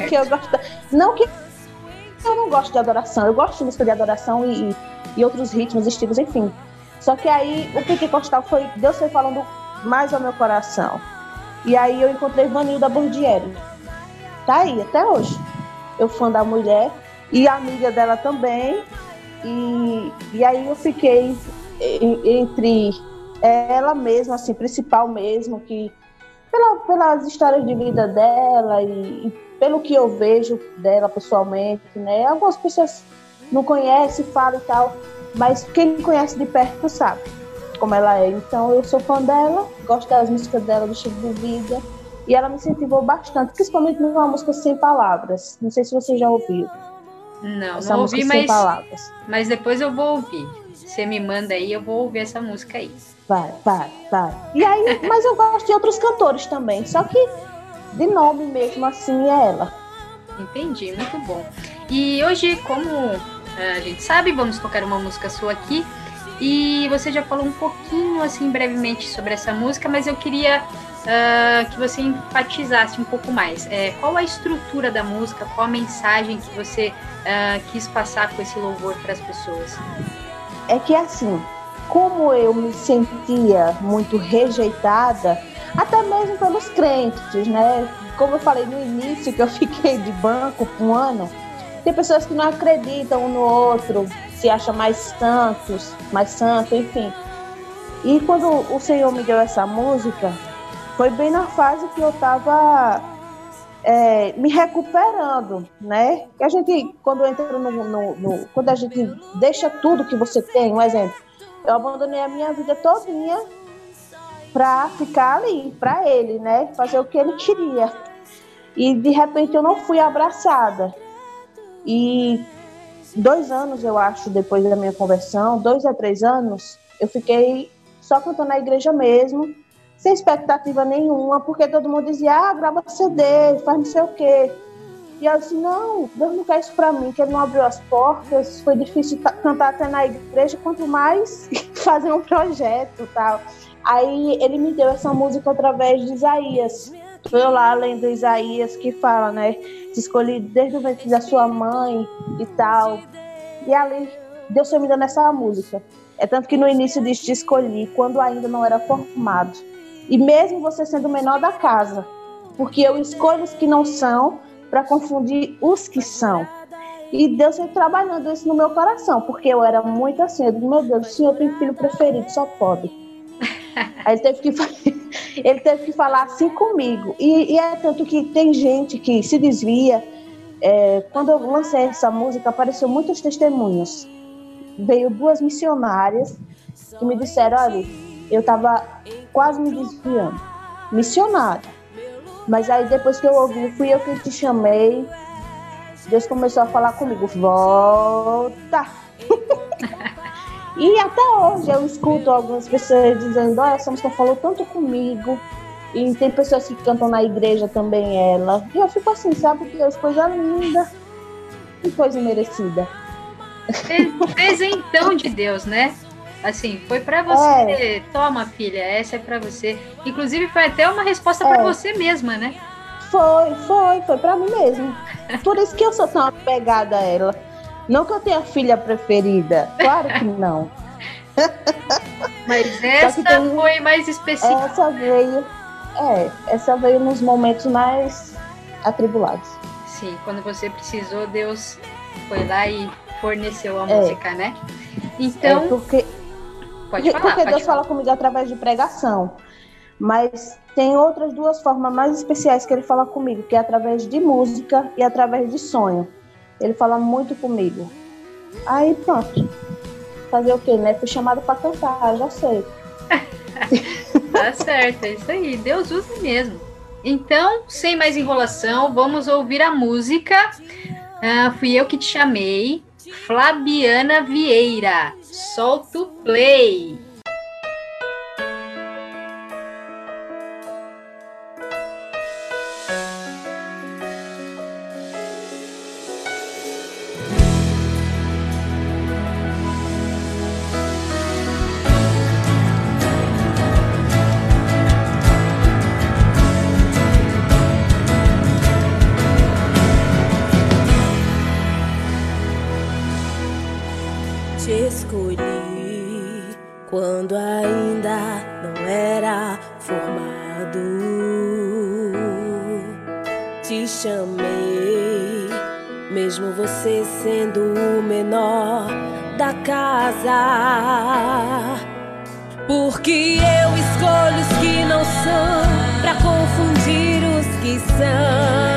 Porque eu gosto. Não que eu não gosto de adoração, eu gosto de música de adoração e, e outros ritmos, estilos, enfim. Só que aí o pentecostal foi. Deus foi falando mais ao meu coração. E aí eu encontrei Vanilda Bordieri. Tá aí, até hoje. Eu fã da mulher e amiga dela também. E, e aí eu fiquei entre ela mesma, assim, principal mesmo, que pela, pelas histórias de vida dela e, e pelo que eu vejo dela pessoalmente, né? Algumas pessoas não conhecem, falam e tal, mas quem conhece de perto sabe como ela é. Então eu sou fã dela, gosto das músicas dela, do estilo de vida. E ela me incentivou bastante, principalmente numa música sem palavras. Não sei se você já ouviu. Não, Essa não ouvi, sem mas, palavras. mas depois eu vou ouvir. Você me manda aí, eu vou ouvir essa música aí. Vai, vai, vai. E aí, mas eu gosto de outros cantores também. Só que de nome mesmo assim é ela. Entendi, muito bom. E hoje, como eh, a gente sabe, vamos tocar uma música sua aqui. E você já falou um pouquinho, assim, brevemente sobre essa música, mas eu queria ah, que você enfatizasse um pouco mais. Eh, qual a estrutura da música, qual a mensagem que você ah, quis passar com esse louvor para as pessoas? É que assim, como eu me sentia muito rejeitada, até mesmo pelos crentes, né? Como eu falei no início, que eu fiquei de banco por um ano, tem pessoas que não acreditam um no outro, se acham mais santos, mais santo, enfim. E quando o Senhor me deu essa música, foi bem na fase que eu estava me recuperando, né? Que a gente, quando entra no, no- no- quando a gente deixa tudo que você tem, um exemplo, eu abandonei a minha vida todinha para ficar ali, para ele, né? Fazer o que ele queria. E de repente eu não fui abraçada. E dois anos, eu acho, depois da minha conversão, dois a três anos, eu fiquei só cantando na igreja mesmo, sem expectativa nenhuma, porque todo mundo dizia, ah, grava CD, faz não sei o quê. E eu disse, não, Deus não quer isso pra mim, que ele não abriu as portas, foi difícil ca- cantar até na igreja, quanto mais fazer um projeto tal. Aí ele me deu essa música através de Isaías. Foi eu lá lendo Isaías que fala, né? Escolhi desde o ventre da sua mãe e tal. E ali, Deus foi me dando essa música. É tanto que no início diz te escolhi, quando ainda não era formado. E mesmo você sendo o menor da casa, porque eu escolho os que não são para confundir os que são. E Deus foi trabalhando isso no meu coração, porque eu era muito assim, eu digo, meu Deus, o senhor tem filho preferido, só pode. Aí ele teve que, ele teve que falar assim comigo. E, e é tanto que tem gente que se desvia. É, quando eu lancei essa música, apareceu muitos testemunhos. Veio duas missionárias que me disseram, olha, eu estava quase me desviando. Missionária. Mas aí depois que eu ouvi, fui eu que te chamei. Deus começou a falar comigo, volta! e até hoje eu escuto algumas pessoas dizendo, olha, essa música falou tanto comigo. E tem pessoas que cantam na igreja também ela. E eu fico assim, sabe? Deus, coisa linda. Que coisa merecida. Presentão de Deus, né? Assim, foi para você. É. Toma, filha, essa é para você. Inclusive, foi até uma resposta é. para você mesma, né? Foi, foi, foi para mim mesmo. Por isso que eu sou tão apegada a ela. Não que eu tenha filha preferida, claro que não. Mas essa tem, foi mais específica. Essa veio, é, essa veio nos momentos mais atribulados. Sim, quando você precisou, Deus foi lá e forneceu a é. música, né? Então. É porque, pode falar, porque pode Deus falar. fala comigo através de pregação. Mas tem outras duas formas mais especiais que ele fala comigo, que é através de música e através de sonho. Ele fala muito comigo. Aí pronto. Fazer o quê, né? Fui chamado para cantar, já sei. tá certo, é isso aí. Deus usa mesmo. Então, sem mais enrolação, vamos ouvir a música. Uh, fui eu que te chamei. Flabiana Vieira. Solta o play. Porque eu escolho os que não são, pra confundir os que são.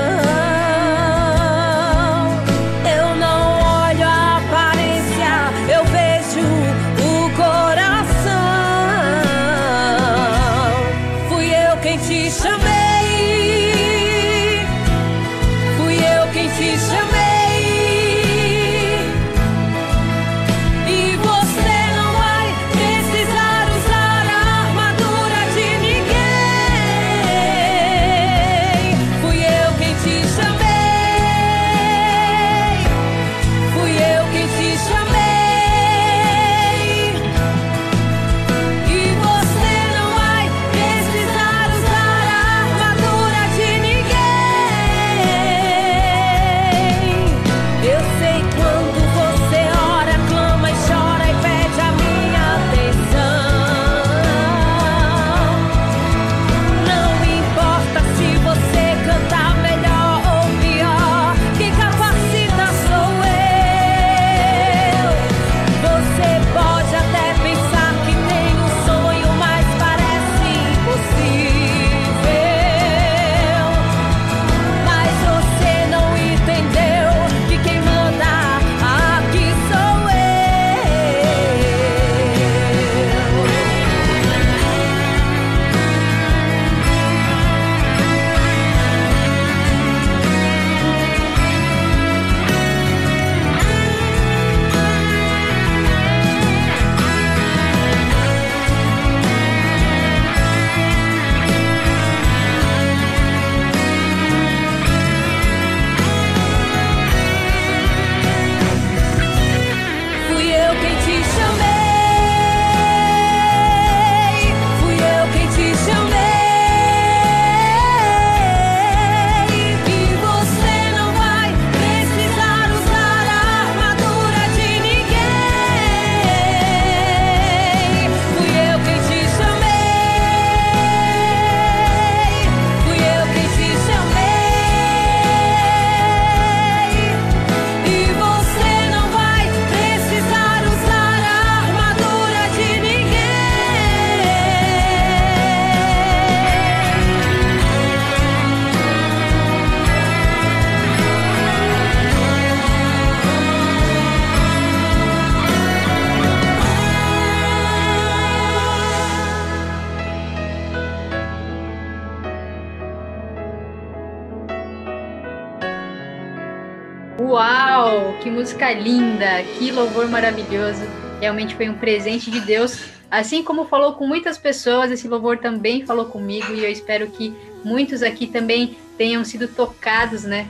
Música linda, que louvor maravilhoso. Realmente foi um presente de Deus Assim como falou com muitas pessoas, esse louvor também falou comigo e eu espero que muitos aqui também tenham sido tocados, né?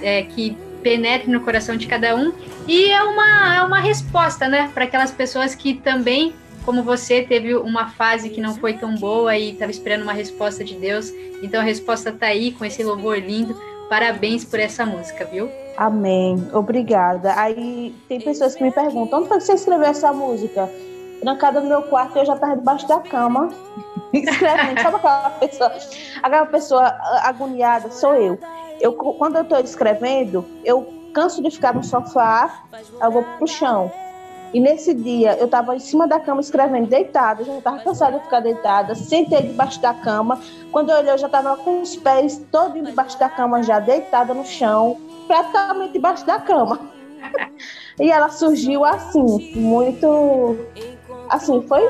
É, que penetre no coração de cada um. E é uma, é uma resposta, né? Para aquelas pessoas que também, como você, teve uma fase que não foi tão boa e estava esperando uma resposta de Deus. Então a resposta está aí com esse louvor lindo. Parabéns por essa música, viu? Amém. Obrigada. Aí tem pessoas que me perguntam: onde foi que você escreveu essa música? Trancada no meu quarto, eu já estava debaixo da cama, escrevendo. Sabe aquela pessoa, aquela pessoa agoniada? Sou eu. eu quando eu estou escrevendo, eu canso de ficar no sofá, eu vou pro chão. E nesse dia eu estava em cima da cama escrevendo, deitada, já estava cansada de ficar deitada, sentei debaixo da cama. Quando eu olhei, eu já estava com os pés todos debaixo da cama, já deitada no chão, praticamente debaixo da cama. e ela surgiu assim, muito. Assim, foi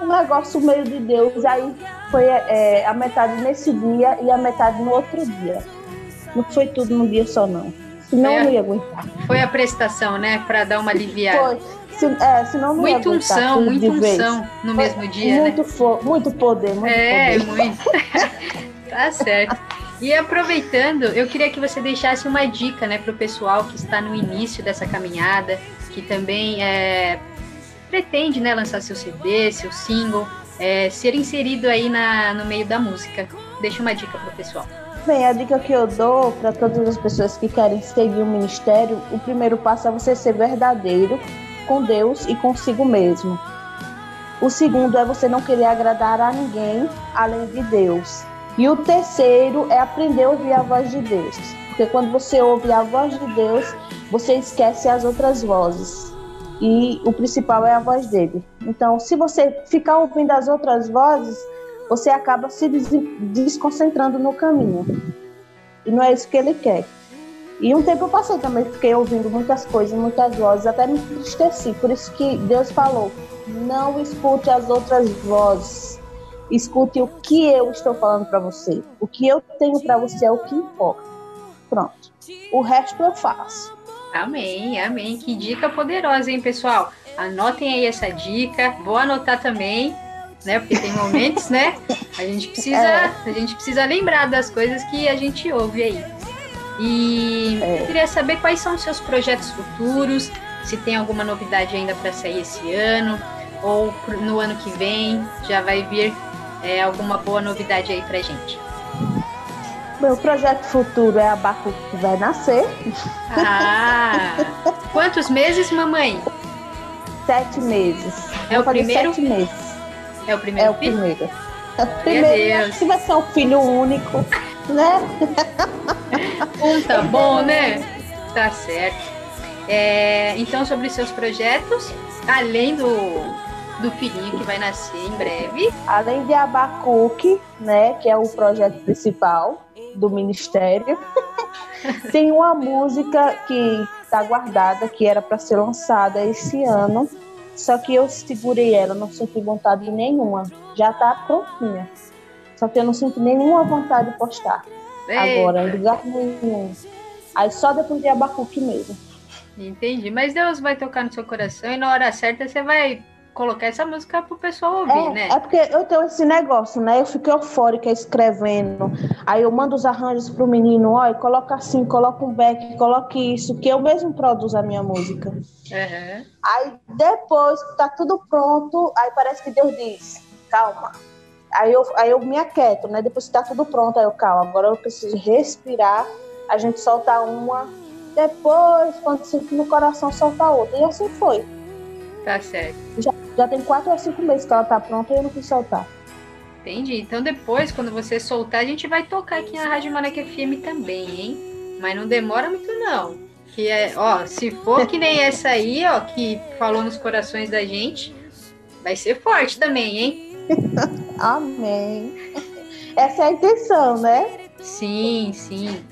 um negócio meio de Deus. Aí foi é, a metade nesse dia e a metade no outro dia. Não foi tudo num dia só, não. Senão É. eu não ia aguentar. Foi a prestação, né? Para dar uma aliviada. Foi. Se, é, senão não aguentar unção, de vez. unção no Foi mesmo dia, né? muito fo- muito poder, muito É, poder. muito. tá certo. E aproveitando, eu queria que você deixasse uma dica, né, para o pessoal que está no início dessa caminhada, que também é, pretende, né, lançar seu CD, seu single, é, ser inserido aí na, no meio da música. Deixa uma dica para o pessoal. Bem, a dica que eu dou para todas as pessoas que querem seguir o ministério, o primeiro passo é você ser verdadeiro com Deus e consigo mesmo. O segundo é você não querer agradar a ninguém além de Deus. E o terceiro é aprender a ouvir a voz de Deus. Porque quando você ouve a voz de Deus, você esquece as outras vozes. E o principal é a voz dele. Então, se você ficar ouvindo as outras vozes, você acaba se des- desconcentrando no caminho. E não é isso que ele quer. E um tempo eu passei também, fiquei ouvindo muitas coisas, muitas vozes, até me entristeci. Por isso que Deus falou: não escute as outras vozes. Escute o que eu estou falando para você. O que eu tenho para você é o que importa. Pronto. O resto eu faço. Amém, amém. Que dica poderosa, hein, pessoal? Anotem aí essa dica. Vou anotar também, né? Porque tem momentos, né? A gente precisa, É. a gente precisa lembrar das coisas que a gente ouve aí. E eu queria saber quais são os seus projetos futuros, se tem alguma novidade ainda para sair esse ano ou no ano que vem já vai vir é, alguma boa novidade aí pra gente. Meu projeto futuro é a Baco que vai nascer. Ah! Quantos meses, mamãe? Sete meses. É Vou o primeiro? Sete meses. É o primeiro É o filho? primeiro. É o primeiro. Acho que vai ser um filho único, né? Um tá bom, né? Tá certo. É, então, sobre os seus projetos, além do, do filhinho que vai nascer em breve. Além de Abacuque, né, que é o projeto principal do ministério, tem uma música que está guardada, que era para ser lançada esse ano, só que eu segurei ela, não senti vontade nenhuma. Já está prontinha. Só que eu não sinto nenhuma vontade de postar Eita. agora, em lugar nenhum. Aí só depois de Abacuque mesmo. Entendi. Mas Deus vai tocar no seu coração e na hora certa você vai colocar essa música pro pessoal ouvir, É, né? é porque eu tenho esse negócio, né? Eu fico eufórica escrevendo. Aí eu mando os arranjos pro menino, olha, coloca assim, coloca um back, coloque isso, que eu mesmo produzo a minha música. Aham. Aí depois que tá tudo pronto, aí parece que Deus diz, calma. Aí eu, aí eu me aquieto, né? Depois que tá tudo pronto, aí eu, calma, agora eu preciso respirar, a gente solta uma, depois, quando sentir no coração, solta outra. E assim foi. Tá certo. Já, já tem quatro ou cinco meses que ela tá pronta e eu não quis soltar. Entendi. Então depois, quando você soltar, a gente vai tocar aqui na Rádio Maraca FM também, hein? Mas não demora muito não. Que é, ó, se for que nem essa aí, ó, que falou nos corações da gente, vai ser forte também, hein? Amém. Essa é a intenção, né? Sim, sim.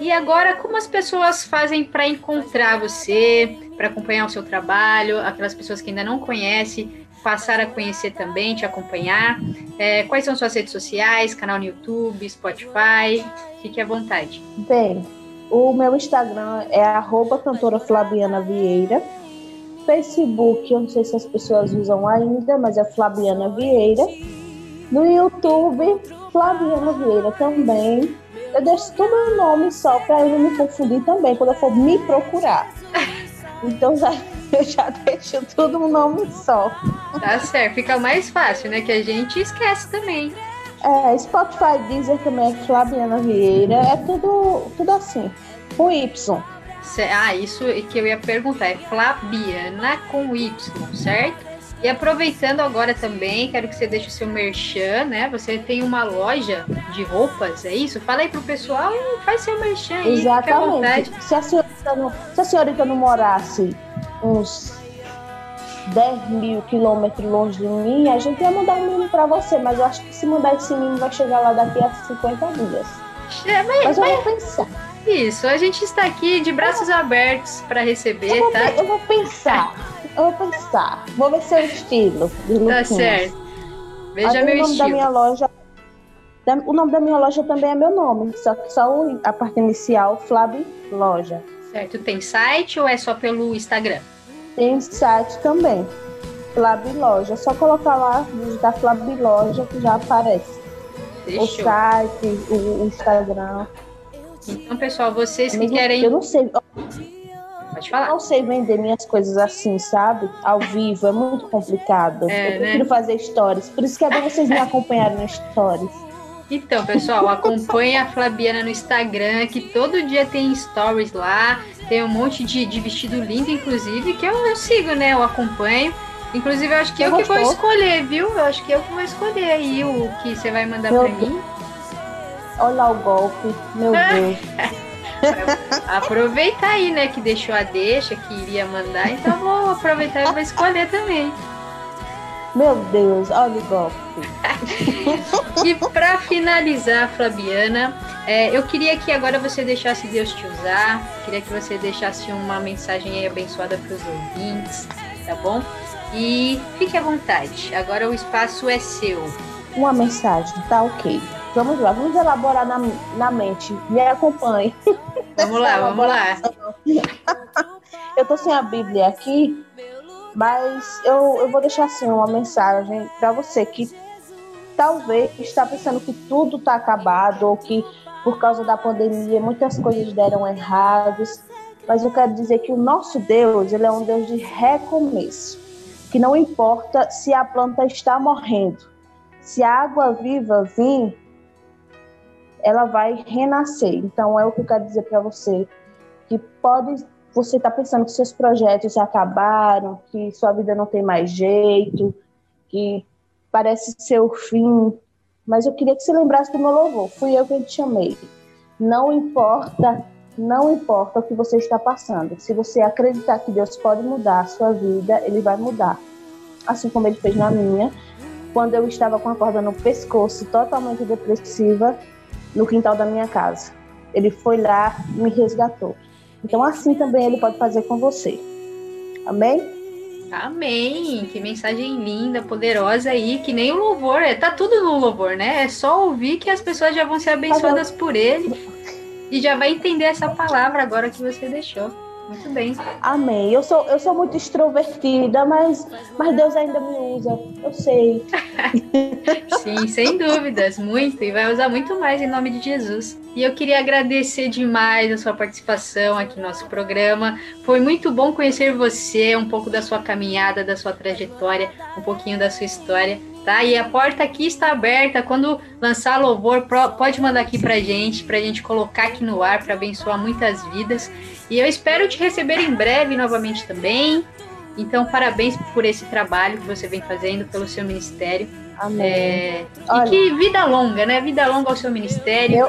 E agora, como as pessoas fazem para encontrar você, para acompanhar o seu trabalho, aquelas pessoas que ainda não conhecem, passar a conhecer também, te acompanhar? É, quais são suas redes sociais, canal no YouTube, Spotify? Fique à vontade. Bem, o meu Instagram é arroba cantora Flaviana Vieira. Facebook, eu não sei se as pessoas usam ainda, mas é Flaviana Vieira. No YouTube, Flaviana Vieira também. Eu deixo tudo um nome só para eu não me confundir também quando eu for me procurar. Então já, eu já deixo tudo um nome só. Tá certo, fica mais fácil, né? Que a gente esquece também. É, Spotify Deezer também é Flaviana Vieira. É tudo, tudo assim, com Y. Ah, isso que eu ia perguntar. É Flaviana com Y, certo? E aproveitando agora também, quero que você deixe o seu merchan, né? Você tem uma loja de roupas, é isso? Fala aí pro pessoal e faz seu merchan aí, Exatamente. Se a, senhorita não, se a senhorita não morasse uns 10 mil quilômetros longe de mim, a gente ia mandar um mimo pra você, mas eu acho que se mandar esse mimo vai chegar lá daqui a 50 dias. É, mas, mas eu mas- vou pensar. Isso, a gente está aqui de braços abertos para receber, Eu tá? eu vou pensar. Eu vou pensar. Vou ver seu estilo. Tá certo. Veja Aí meu o nome estilo. da minha loja. O nome da minha loja também é meu nome, só que só o- a parte inicial, Flab Loja. Certo, tem site ou é só pelo Instagram? Tem site também, Flab Loja. Só colocar lá, digitar Flab Loja que já aparece. O Fechou. site, o, o Instagram. Então, pessoal, vocês que querem. Eu não sei. Pode falar. Eu não sei vender minhas coisas assim, sabe? Ao vivo, é muito complicado. É, eu prefiro né? fazer stories. Por isso que é bom vocês me acompanharem no stories. Então, pessoal, acompanhe a Flabiana no Instagram, que todo dia tem stories lá. Tem um monte de, de vestido lindo, inclusive, que eu, eu sigo, né? Eu acompanho. Inclusive, eu acho que Você eu que vou escolher, viu? Eu acho que eu que vou escolher aí o que você vai mandar Meu pra Deus. mim. Olha lá o golpe, meu Deus. Aproveitar aí, né? Que deixou a deixa, que iria mandar. Então, vou aproveitar e vou escolher também. Meu Deus, olha o golpe. E para finalizar, Flabiana, é, eu queria que agora você deixasse Deus te usar, queria que você deixasse uma mensagem aí abençoada para os ouvintes, tá bom? E fique à vontade, agora o espaço é seu. Uma mensagem, tá ok. Vamos lá, vamos elaborar na, na mente. Me acompanhe. Vamos lá, vamos lá. Eu tô sem a Bíblia aqui, mas eu, eu vou deixar assim uma mensagem para você que talvez está pensando que tudo está acabado ou que por causa da pandemia muitas coisas deram errados. Mas eu quero dizer que o nosso Deus, ele é um Deus de recomeço. Que não importa se a planta está morrendo, se a água viva vir, ela vai renascer. Então é o que eu quero dizer para você, que pode você está pensando que seus projetos acabaram, que sua vida não tem mais jeito, que parece ser o fim, mas eu queria que você lembrasse do meu louvor. Fui eu quem te chamei. Não importa, não importa o que você está passando. Se você acreditar que Deus pode mudar a sua vida, Ele vai mudar. Assim como Ele fez na minha, quando eu estava com a corda no pescoço, totalmente depressiva, no quintal da minha casa. Ele foi lá e me resgatou. Então, assim também Ele pode fazer com você. Amém? Amém! Que mensagem linda, poderosa aí, que nem o louvor, é, tá tudo no louvor, né? É só ouvir que as pessoas já vão ser abençoadas por ele e já vai entender essa palavra agora que você deixou. Muito bem. Amém. Eu sou, eu sou muito extrovertida, mas, mas Deus ainda me usa. Eu sei. Sim, sem dúvidas, muito. E vai usar muito mais em nome de Jesus. E eu queria agradecer demais a sua participação aqui no nosso programa. Foi muito bom conhecer você, um pouco da sua caminhada, da sua trajetória, um pouquinho da sua história. Tá? E a porta aqui está aberta. Quando lançar louvor, pode mandar aqui pra gente, pra gente colocar aqui no ar, para abençoar muitas vidas. E eu espero te receber em breve novamente também. Então, parabéns por esse trabalho que você vem fazendo pelo seu ministério. Amém. É, Olha- e que vida longa, né? Vida longa ao seu ministério.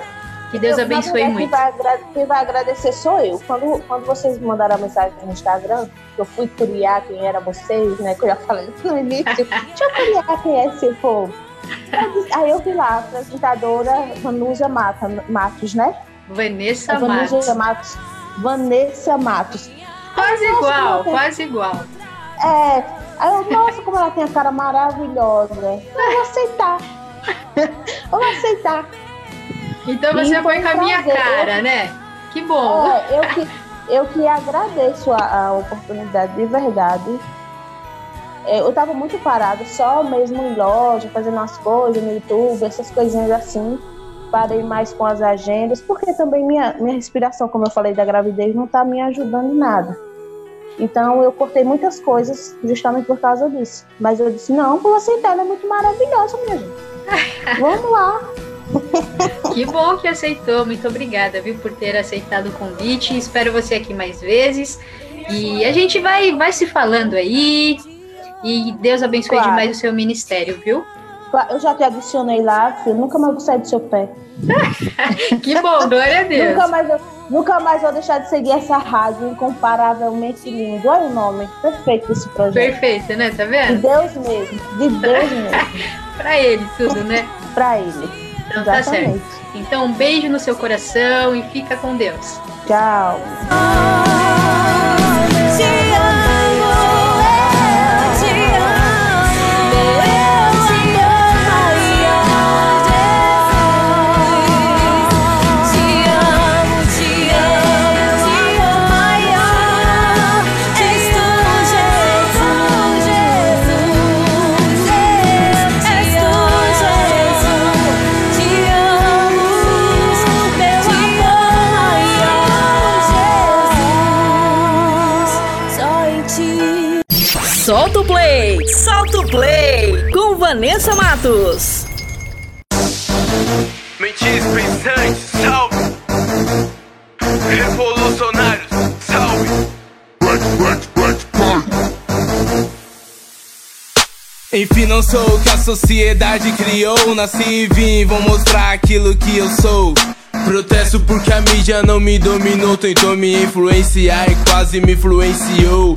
Que Deus Eu, abençoe muito. Quem vai, quem vai agradecer sou eu. Quando, quando vocês me mandaram a mensagem no Instagram, que eu fui curiar quem era vocês, né? Que eu já falei no início. Deixa eu curiar quem é esse povo. Aí eu vi lá, a apresentadora Vanusa Matos, né? Vanessa Vanusa Matos. Matos. Vanessa Matos. Quase igual, tem- quase igual. É. Aí eu, nossa, como ela tem a cara maravilhosa. Eu vou aceitar. Eu vou aceitar. Então você E foi com a minha cara, né? Que bom. É, eu, que- eu que agradeço a, a oportunidade de verdade. É, eu estava muito parada, só mesmo em loja, fazendo as coisas no YouTube, essas coisinhas assim. Parei mais com as agendas, porque também minha, minha respiração, como eu falei da gravidez, não está me ajudando em nada. Então eu cortei muitas coisas justamente por causa disso. Mas eu disse, não, vou aceitar, ela é muito maravilhosa, minha gente. Vamos lá. Que bom que aceitou. Muito obrigada, viu, por ter aceitado o convite. Espero você aqui mais vezes. E a gente vai, vai se falando aí. E Deus abençoe Claro. demais o seu ministério, viu? Eu já te adicionei lá, filho. Nunca mais vou sair do seu pé. que bom, glória a Deus. Nunca mais, eu- nunca mais vou deixar de seguir essa rádio incomparavelmente lindo. Olha o nome perfeito desse projeto. Perfeito, né? Tá De vendo? Deus mesmo. De Deus mesmo. pra ele tudo, né? pra ele. Então tá Exatamente. certo. Então um beijo no seu coração e fica com Deus. Tchau. Solta o play! Com Vanessa Matos. Mentes pensantes, salve! Revolucionários, salve! Enfim, não sou o que a sociedade criou. Nasci e vim, vou mostrar aquilo que eu sou. Protesto porque a mídia não me dominou, tentou me influenciar e quase me influenciou.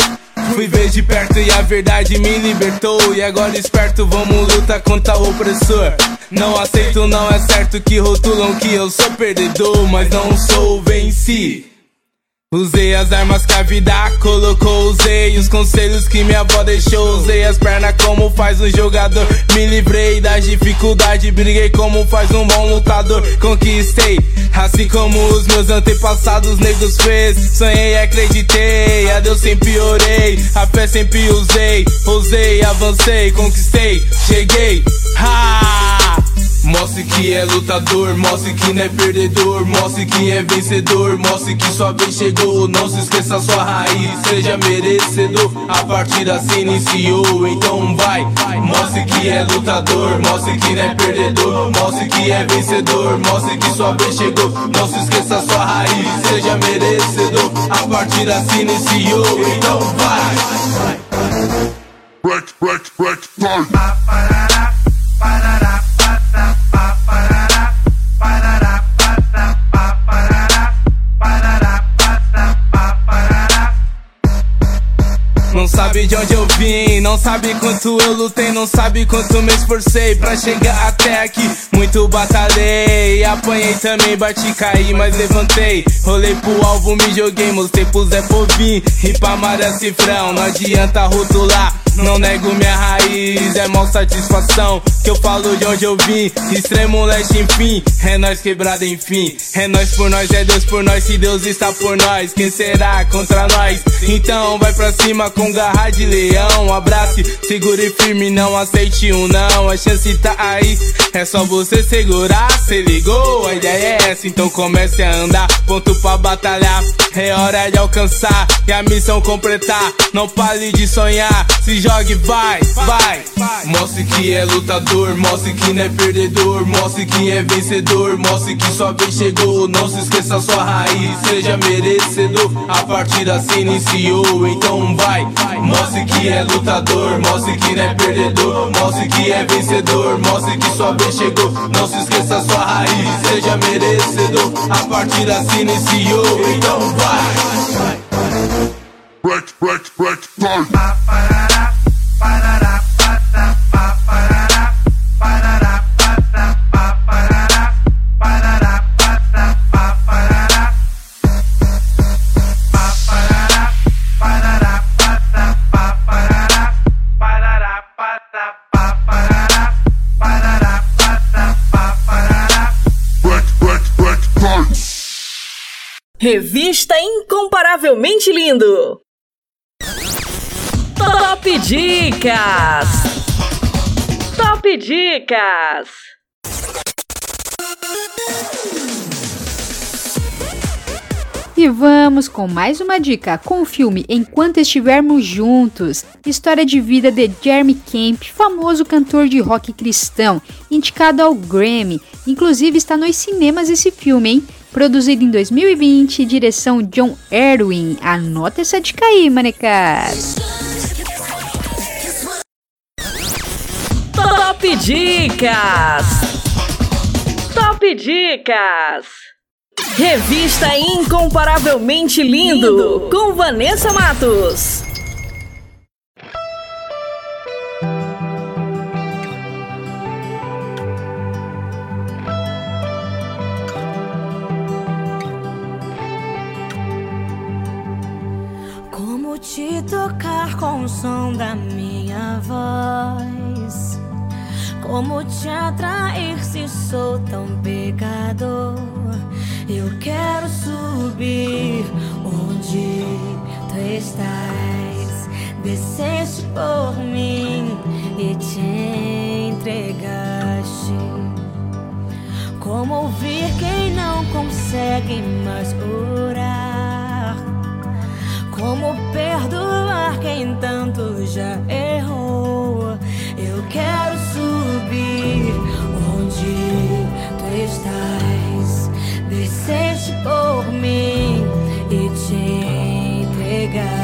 Fui ver de perto e a verdade me libertou. E agora esperto, vamos lutar contra o opressor. Não aceito, não é certo que rotulam que eu sou perdedor, mas não sou, venci. Usei as armas que a vida colocou, usei os conselhos que minha avó deixou, usei as pernas como faz um jogador. Me livrei das dificuldades, briguei como faz um bom lutador. Conquistei, assim como os meus antepassados negros fez. Sonhei, acreditei, a Deus sempre orei, a fé sempre usei, ousei, avancei, conquistei, cheguei. Ha! Mostre que é lutador, mostre que não é perdedor, mostre que é vencedor, mostre que sua vez chegou. Não se esqueça sua raiz, seja merecedor. A partida se iniciou, então vai. Mostre que é lutador, mostre que não é perdedor, mostre que é vencedor, mostre que sua vez chegou. Não se esqueça sua raiz, seja merecedor. A partida se iniciou, então vai. Break, break, break, time. Sabe de onde eu vim, não sabe quanto eu lutei, não sabe quanto me esforcei pra chegar até aqui. Muito batalhei, apanhei também, bati, caí, mas levantei. Rolei pro alvo, me joguei, mostrei pro Zé Povim. E pra Cifrão, não adianta rotular. Não nego minha raiz, é mó satisfação Que eu falo de onde eu vim. Extremo leste, enfim É nós quebrado, enfim. É nós por nós, é Deus por nós Se Deus está por nós, quem será contra nós? Então vai pra cima com garra de leão. Abrace, segure firme, não aceite um não. A chance tá aí, é só você segurar. Cê ligou, a ideia é essa Então comece a andar, ponto pra batalhar É hora de alcançar. E a missão completar Não pare de sonhar, se jogue, vai, vai. Mostre que é lutador, mostre que não é perdedor, mostre que é vencedor, mostre que sua vez chegou. Não se esqueça sua raiz, seja merecedor. A partida se iniciou, então vai. Mostre que é lutador, mostre que não é perdedor, mostre que é vencedor, mostre que sua vez chegou. Não se esqueça sua raiz, seja merecedor. A partida se iniciou, então vai black, black, black. Paparará, parará, parará, parará, parará, parará, parará, Revista Incomparavelmente Lindo. Top Dicas! Top Dicas! E vamos com mais uma dica com o filme Enquanto Estivermos Juntos, história de vida de Jeremy Camp, famoso cantor de rock cristão, indicado ao Grammy. Inclusive está nos cinemas esse filme, hein? Produzido em 2020, direção John Erwin. Anota essa dica aí, manecas. Top Dicas! Top Dicas! Revista Incomparavelmente Lindo, com Vanessa Matos. O som da minha voz? Como te atrair se sou tão pecador? Eu quero subir onde tu estás. Desceste por mim e te entregaste. Como ouvir quem não consegue mais orar? Como perdoar quem tanto já errou? Eu quero subir onde tu estás. Desceste por mim e te entregaste.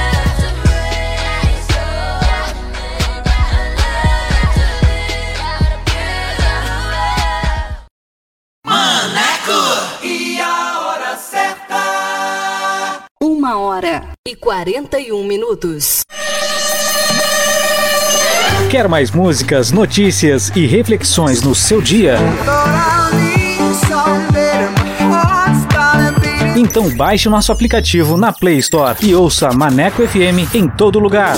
E 41 minutos. Quer mais músicas, notícias e reflexões no seu dia? Então baixe o nosso aplicativo na Play Store e ouça Maneco FM em todo lugar.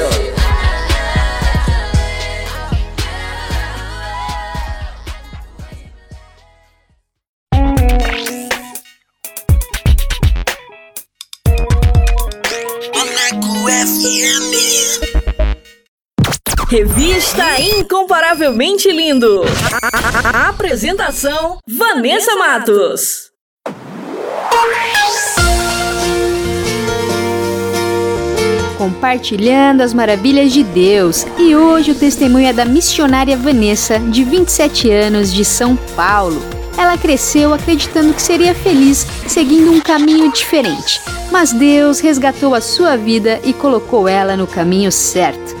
FM. Revista Incomparavelmente Lindo. A- a Apresentação: Vanessa Matos. Compartilhando as maravilhas de Deus. E hoje o testemunho é da missionária Vanessa, de 27 anos, de São Paulo. Ela cresceu acreditando que seria feliz seguindo um caminho diferente, mas Deus resgatou a sua vida e colocou ela no caminho certo.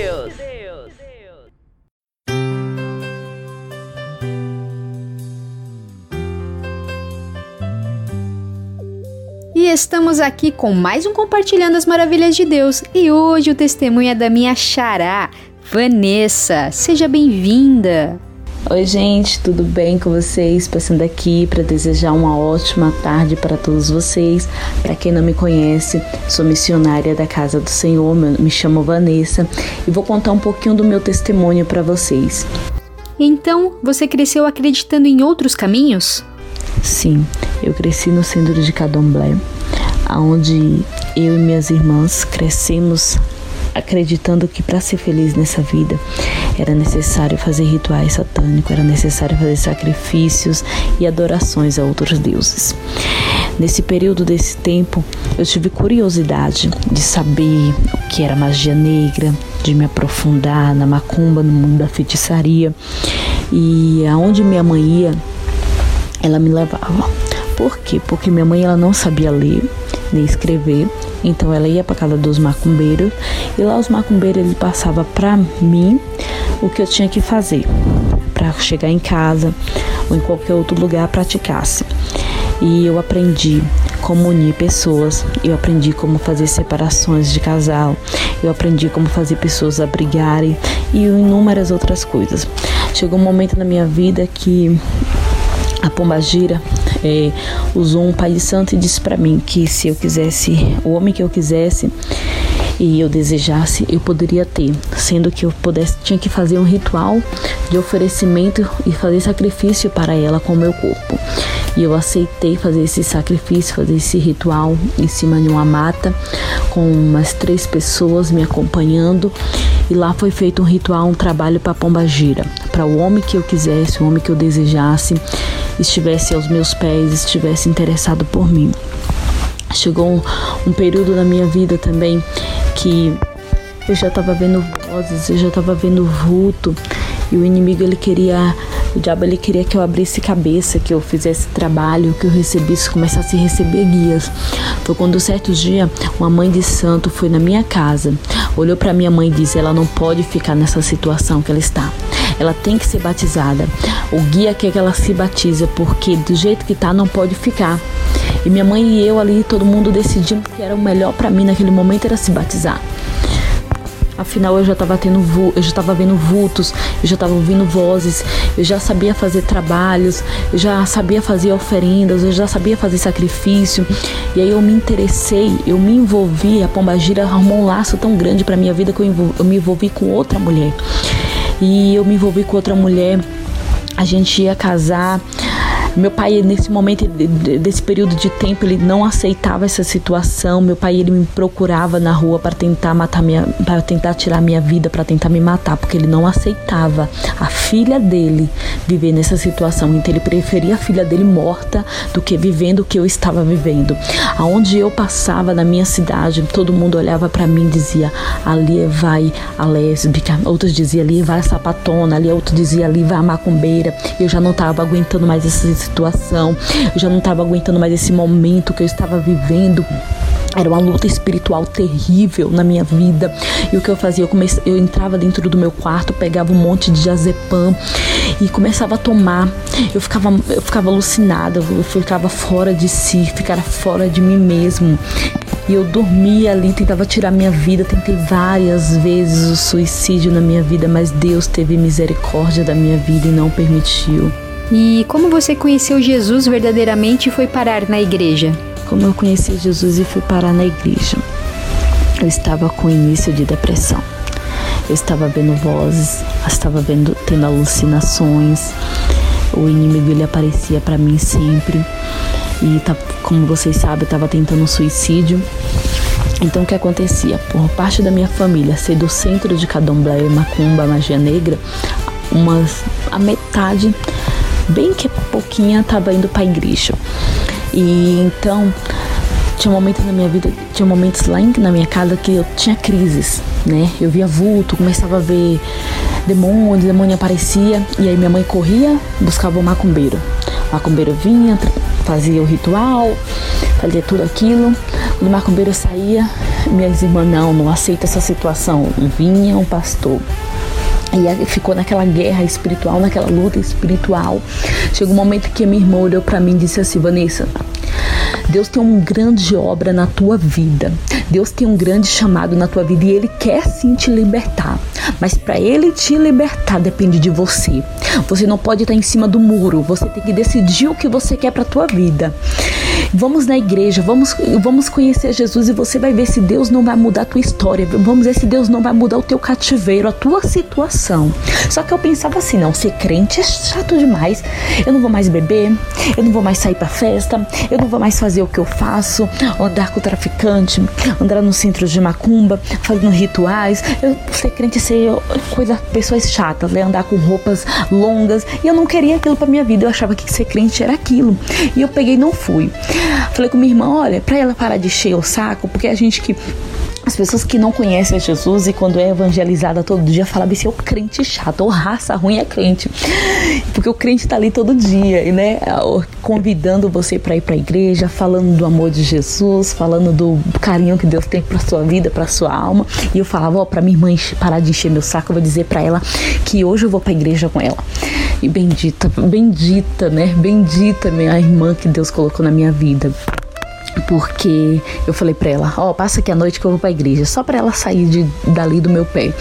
Estamos aqui com mais um Compartilhando as Maravilhas de Deus. E hoje o testemunho é da minha xará, Vanessa. Seja bem-vinda. Oi, gente, tudo bem com vocês? Passando aqui para desejar uma ótima tarde para todos vocês. Para quem não me conhece, sou missionária da Casa do Senhor, me chamo Vanessa e vou contar um pouquinho do meu testemunho para vocês. Então, você cresceu acreditando em outros caminhos? Sim, eu cresci no centro de Cadomblé, onde eu e minhas irmãs crescemos acreditando que para ser feliz nessa vida era necessário fazer rituais satânicos, era necessário fazer sacrifícios e adorações a outros deuses. Nesse período desse tempo, eu tive curiosidade de saber o que era magia negra, de me aprofundar na macumba, no mundo da feitiçaria. E aonde minha mãe ia, ela me levava. Por quê? Porque minha mãe ela não sabia ler nem escrever Então ela ia para casa dos macumbeiros e lá os macumbeiros ele passava para mim o que eu tinha que fazer para chegar em casa ou em qualquer outro lugar praticasse. E eu aprendi como unir pessoas, eu aprendi como fazer separações de casal, eu aprendi como fazer pessoas abrigarem e inúmeras outras coisas. Chegou um momento na minha vida que a Pombagira é, usou um pai santo e disse para mim que se eu quisesse, o homem que eu quisesse e eu desejasse, eu poderia ter, sendo que eu pudesse tinha que fazer um ritual de oferecimento e fazer sacrifício para ela com o meu corpo. E eu aceitei fazer esse sacrifício, fazer esse ritual em cima de uma mata, com umas três pessoas me acompanhando. E lá foi feito um ritual, um trabalho para Pomba Gira, para o homem que eu quisesse, o homem que eu desejasse, estivesse aos meus pés, estivesse interessado por mim. Chegou um, um período na minha vida também que eu já estava vendo vozes, eu já estava vendo vulto e o inimigo ele queria, o diabo ele queria que eu abrisse cabeça, que eu fizesse trabalho, que eu recebesse, começasse a receber guias. Foi quando certo dia uma mãe de santo foi na minha casa, olhou para minha mãe e disse: ela não pode ficar nessa situação que ela está. Ela tem que ser batizada. O guia quer que ela se batize porque do jeito que tá não pode ficar. E minha mãe e eu ali, todo mundo decidimos que era o melhor para mim naquele momento era se batizar. Afinal, eu já estava tendo, eu já estava vendo vultos, eu já estava ouvindo vozes, eu já sabia fazer trabalhos, eu já sabia fazer oferendas, eu já sabia fazer sacrifício. E aí eu me interessei, eu me envolvi. A Pombagira arrumou um laço tão grande para minha vida que eu, eu me envolvi com outra mulher. E eu me envolvi com outra mulher. A gente ia casar. Meu pai, nesse momento, de- de- desse período de tempo, ele não aceitava essa situação. Meu pai, ele me procurava na rua para tentar matar minha, para tentar tirar minha vida, para tentar me matar, porque ele não aceitava a filha dele viver nessa situação. Então, ele preferia a filha dele morta do que vivendo o que eu estava vivendo. Aonde eu passava na minha cidade, todo mundo olhava para mim e dizia: ali vai a lésbica. Outros diziam: ali vai a sapatona. Ali outro dizia: ali vai a macumbeira. Eu já não estava aguentando mais essa situação. Eu já não estava aguentando mais esse momento que eu estava vivendo. Era uma luta espiritual terrível na minha vida. E o que eu fazia? Eu, comecei, eu entrava dentro do meu quarto, pegava um monte de diazepam e começava a tomar. Eu ficava, eu ficava alucinada, eu ficava fora de si, ficava fora de mim mesmo. E eu dormia ali, tentava tirar minha vida, tentei várias vezes o suicídio na minha vida, mas Deus teve misericórdia da minha vida e não permitiu. E como você conheceu Jesus verdadeiramente e foi parar na igreja? Como eu conheci Jesus e fui parar na igreja. Eu estava com início de depressão. Eu estava vendo vozes, estava vendo, tendo alucinações. O inimigo ele aparecia para mim sempre. E tá, como vocês sabem, eu estava tentando suicídio. Então o que acontecia? Por parte da minha família, ser do centro de Candomblé, Macumba, Magia Negra, umas, a metade, bem que pouquinha, estava indo para a igreja. E então tinha momentos na minha vida, tinha momentos lá em- na minha casa que eu tinha crises, né? Eu via vulto, começava a ver demônio, demônio aparecia, e aí minha mãe corria, buscava o macumbeiro. O macumbeiro vinha, fazia o ritual, fazia tudo aquilo. Quando o macumbeiro saía, minhas irmãs, não, não aceita essa situação. Vinha um pastor. E ficou naquela guerra espiritual, naquela luta espiritual. Chegou um momento que minha irmã olhou pra mim e disse assim: Vanessa, Deus tem uma grande obra na tua vida. Deus tem um grande chamado na tua vida e Ele quer sim te libertar. Mas para Ele te libertar depende de você. Você não pode estar em cima do muro. Você tem que decidir o que você quer para tua vida. Vamos na igreja, vamos, vamos conhecer Jesus e você vai ver se Deus não vai mudar a tua história. Vamos ver se Deus não vai mudar o teu cativeiro, a tua situação. Só que eu pensava assim, não, ser crente é chato demais. Eu não vou mais beber, eu não vou mais sair pra festa, eu não vou mais fazer o que eu faço, andar com o traficante, andar no centro de macumba, fazendo rituais. Eu, ser crente é ser coisa, pessoas chatas, né? Andar com roupas longas. E eu não queria aquilo pra minha vida. Eu achava que ser crente era aquilo. E eu peguei e não fui. Falei com minha irmã, olha, pra ela parar de encher o saco, porque a gente que as pessoas que não conhecem Jesus e quando é evangelizada todo dia fala assim, o crente chato, ou raça ruim é crente. Porque o crente tá ali todo dia, né? Convidando você para ir para a igreja, falando do amor de Jesus, falando do carinho que Deus tem para sua vida, para sua alma. E eu falava, ó, para minha irmã parar de encher meu saco, eu vou dizer para ela que hoje eu vou para a igreja com ela. E bendita, bendita, né? Bendita minha irmã que Deus colocou na minha vida porque eu falei para ela, ó, oh, passa aqui a noite que eu vou pra igreja, só para ela sair de, dali do meu pé.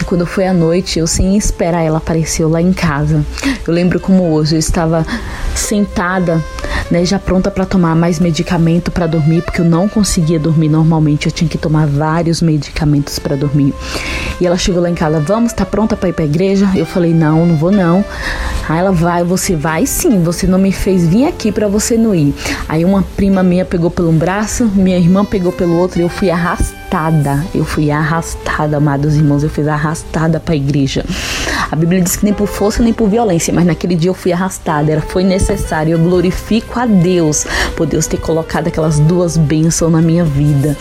E quando foi à noite, eu sem esperar, ela apareceu lá em casa. Eu lembro como hoje, eu estava sentada, né, já pronta para tomar mais medicamento para dormir, porque eu não conseguia dormir normalmente, eu tinha que tomar vários medicamentos para dormir. E ela chegou lá em casa, vamos, tá pronta para ir pra igreja? Eu falei, não, não vou não. Aí ela vai, você vai sim, você não me fez vir aqui para você não ir. Aí uma prima minha pegou pelo um braço, minha irmã pegou pelo outro e eu fui arrastada. Eu fui arrastada, amados irmãos, eu fui arrastada para a igreja. A Bíblia diz que nem por força nem por violência, mas naquele dia eu fui arrastada, era foi necessário. Eu glorifico a Deus por Deus ter colocado aquelas duas bênçãos na minha vida.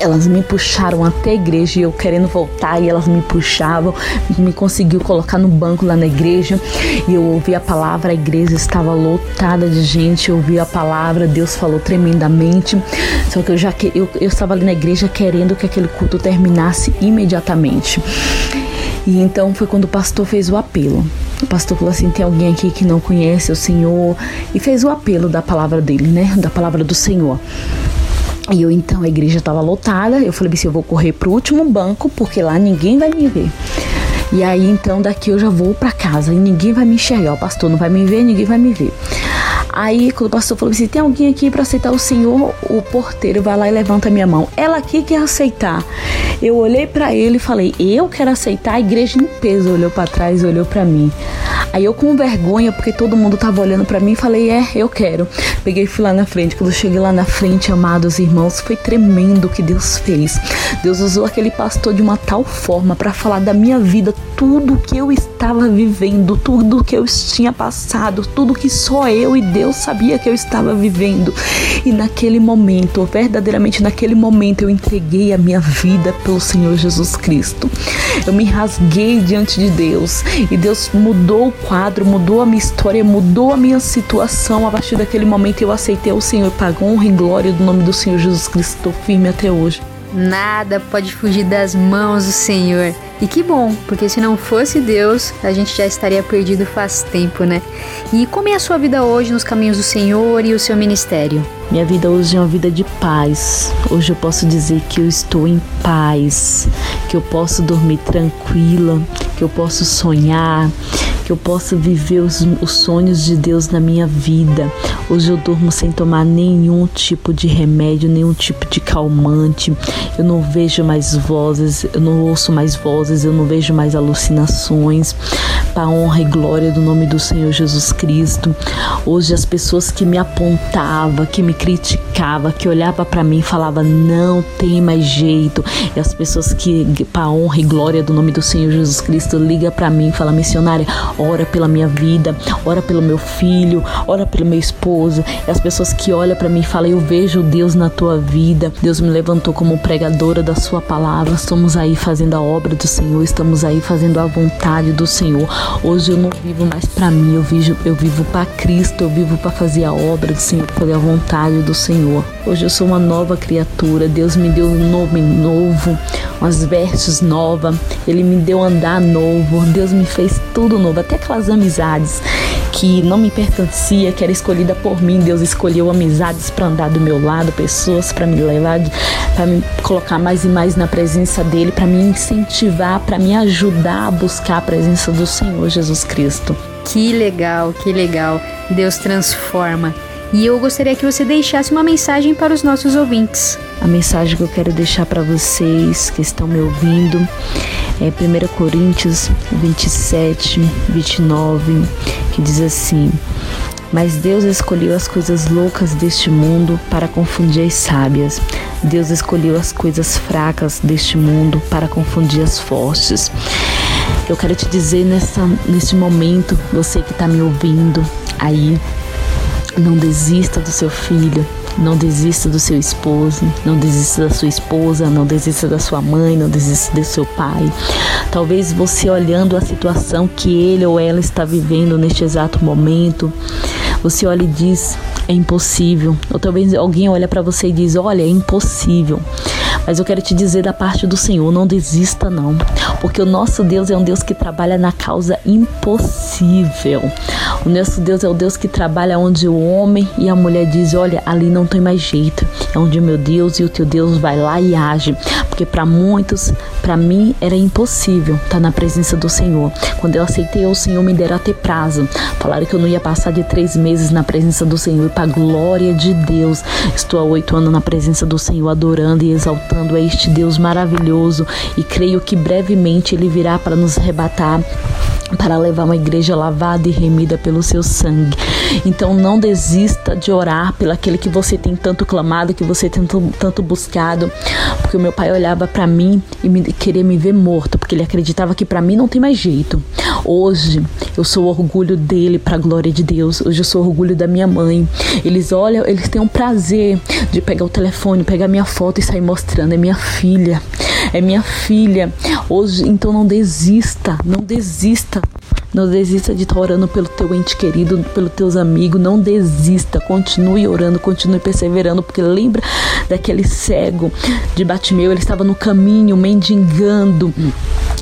Elas me puxaram até a igreja e eu querendo voltar e elas me puxavam, me conseguiu colocar no banco lá na igreja e eu ouvi a palavra, a igreja estava lotada de gente, eu ouvi a palavra, Deus falou tremendamente. Só que eu já eu, eu estava ali na igreja querendo que aquele culto terminasse imediatamente. E então foi quando o pastor fez o apelo. O pastor falou assim: tem alguém aqui que não conhece o Senhor? E fez o apelo da palavra dele, né? Da palavra do Senhor. E eu então, a igreja estava lotada. Eu falei assim: eu vou correr pro último banco, porque lá ninguém vai me ver. E aí então daqui eu já vou para casa e ninguém vai me enxergar. O pastor não vai me ver, ninguém vai me ver. Aí, quando o pastor falou assim: tem alguém aqui para aceitar o Senhor? O porteiro vai lá e levanta a minha mão. Ela aqui quer aceitar. Eu olhei para ele e falei: eu quero aceitar. A igreja em peso olhou para trás, olhou para mim. Aí eu com vergonha, porque todo mundo tava olhando para mim, falei: é, eu quero. Peguei e fui lá na frente. Quando eu cheguei lá na frente, amados irmãos, foi tremendo o que Deus fez. Deus usou aquele pastor de uma tal forma para falar da minha vida, tudo que eu estava vivendo, tudo que eu tinha passado, tudo que só eu e Deus sabia que eu estava vivendo. E naquele momento, verdadeiramente naquele momento, eu entreguei a minha vida pelo Senhor Jesus Cristo. Eu me rasguei diante de Deus e Deus mudou quadro, mudou a minha história, mudou a minha situação. A partir daquele momento eu aceitei o Senhor, pagou honra e glória do nome do Senhor Jesus Cristo. Estou firme até hoje. Nada pode fugir das mãos do Senhor. E que bom, porque se não fosse Deus, a gente já estaria perdido faz tempo, né? E como é a sua vida hoje nos caminhos do Senhor e o seu ministério? Minha vida hoje é uma vida de paz. Hoje eu posso dizer que eu estou em paz, que eu posso dormir tranquila, que eu posso sonhar, que eu posso viver os, os, sonhos de Deus na minha vida. Hoje eu durmo sem tomar nenhum tipo de remédio, nenhum tipo de calmante. Eu não vejo mais vozes, eu não ouço mais vozes, eu não vejo mais alucinações. Para honra e glória do nome do Senhor Jesus Cristo. Hoje as pessoas que me apontavam, que me criticava, que olhava para mim e falava não tem mais jeito. E as pessoas que para honra e glória do nome do Senhor Jesus Cristo liga para mim e fala missionária, ora pela minha vida, ora pelo meu filho, ora pelo meu esposo. E as pessoas que olham para mim e falam eu vejo Deus na tua vida. Deus me levantou como pregadora da sua palavra. Estamos aí fazendo a obra do Senhor, estamos aí fazendo a vontade do Senhor. Hoje eu não vivo mais para mim, eu vivo eu vivo para Cristo, eu vivo para fazer a obra do Senhor, fazer a vontade do Senhor. Hoje eu sou uma nova criatura. Deus me deu um nome novo, umas vestes novas. Ele me deu andar novo. Deus me fez tudo novo, até aquelas amizades que não me pertencia, que era escolhida por mim. Deus escolheu amizades para andar do meu lado, pessoas para me levar, para me colocar mais e mais na presença dele, para me incentivar, para me ajudar a buscar a presença do Senhor Jesus Cristo. Que legal, que legal. Deus transforma. E eu gostaria que você deixasse uma mensagem para os nossos ouvintes. A mensagem que eu quero deixar para vocês que estão me ouvindo é 1 Coríntios 27, 29, que diz assim: Mas Deus escolheu as coisas loucas deste mundo para confundir as sábias. Deus escolheu as coisas fracas deste mundo para confundir as fortes. Eu quero te dizer nessa, nesse momento, você que está me ouvindo aí, não desista do seu filho, Não desista do seu esposo, não desista da sua esposa, não desista da sua mãe, não desista do seu pai. Talvez você olhando a situação que ele ou ela está vivendo neste exato momento, você olha e diz: é impossível. Ou talvez alguém olha para você e diz: olha, é impossível. Mas eu quero te dizer da parte do Senhor, não desista não, porque o nosso Deus é um Deus que trabalha na causa impossível. O nosso Deus é o Deus que trabalha onde o homem e a mulher dizem, olha, ali não tem mais jeito. É onde o meu Deus e o teu Deus vai lá e age, porque para muitos, para mim era impossível estar na presença do Senhor. Quando eu aceitei o Senhor me dera ter prazo. Falaram que eu não ia passar de três meses na presença do Senhor e para glória de Deus. Estou há oito anos na presença do Senhor adorando e exaltando a este Deus maravilhoso e creio que brevemente Ele virá para nos arrebatar para levar uma igreja lavada e remida pelo seu sangue. Então não desista de orar pelo aquele que você tem tanto clamado, que você tem tanto, tanto buscado, porque o meu pai olhava para mim e me, queria me ver morto, porque ele acreditava que para mim não tem mais jeito. Hoje eu sou orgulho dele para a glória de Deus. Hoje eu sou orgulho da minha mãe. Eles olham, eles têm um prazer de pegar o telefone, pegar minha foto e sair mostrando é minha filha. É minha filha. Hoje, então não desista, não desista. Não desista de estar orando pelo teu ente querido, pelos teus amigos. Não desista. Continue orando, continue perseverando. Porque lembra daquele cego de Batimeu? Ele estava no caminho, mendigando.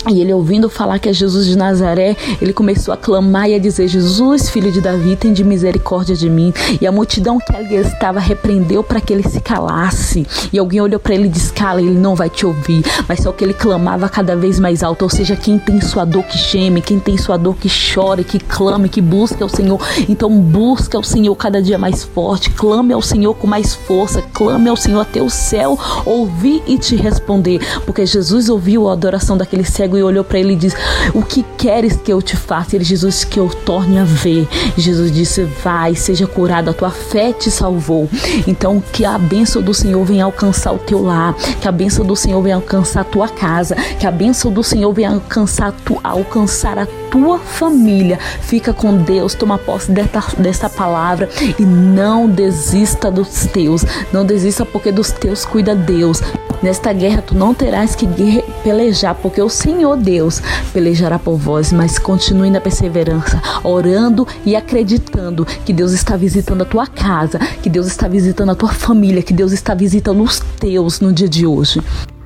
E ele ouvindo falar que é Jesus de Nazaré, ele começou a clamar e a dizer: Jesus, filho de Davi, tem de misericórdia de mim. E a multidão que ali estava repreendeu para que ele se calasse. E alguém olhou para ele e disse: Cala, ele não vai te ouvir. Mas só que ele clamava cada vez mais alto. Ou seja, quem tem sua dor que geme, quem tem sua dor que chore, que clame, que busque ao Senhor. Então busque ao Senhor cada dia mais forte. Clame ao Senhor com mais força. Clame ao Senhor até o céu ouvir e te responder. Porque Jesus ouviu a adoração daquele cego e olhou para ele e disse: O que queres que eu te faça? Ele, Jesus, que eu torne a ver. Jesus disse: Vai, seja curado, a tua fé te salvou. Então, que a bênção do Senhor venha alcançar o teu lar, que a bênção do Senhor venha alcançar a tua casa, que a bênção do Senhor venha alcançar, tu, alcançar a tua família. Fica com Deus, toma posse desta palavra e não desista dos teus. Não desista porque dos teus cuida Deus. Nesta guerra tu não terás que pelejar, porque o Senhor Deus pelejará por vós, mas continue na perseverança, orando e acreditando que Deus está visitando a tua casa, que Deus está visitando a tua família, que Deus está visitando os teus no dia de hoje.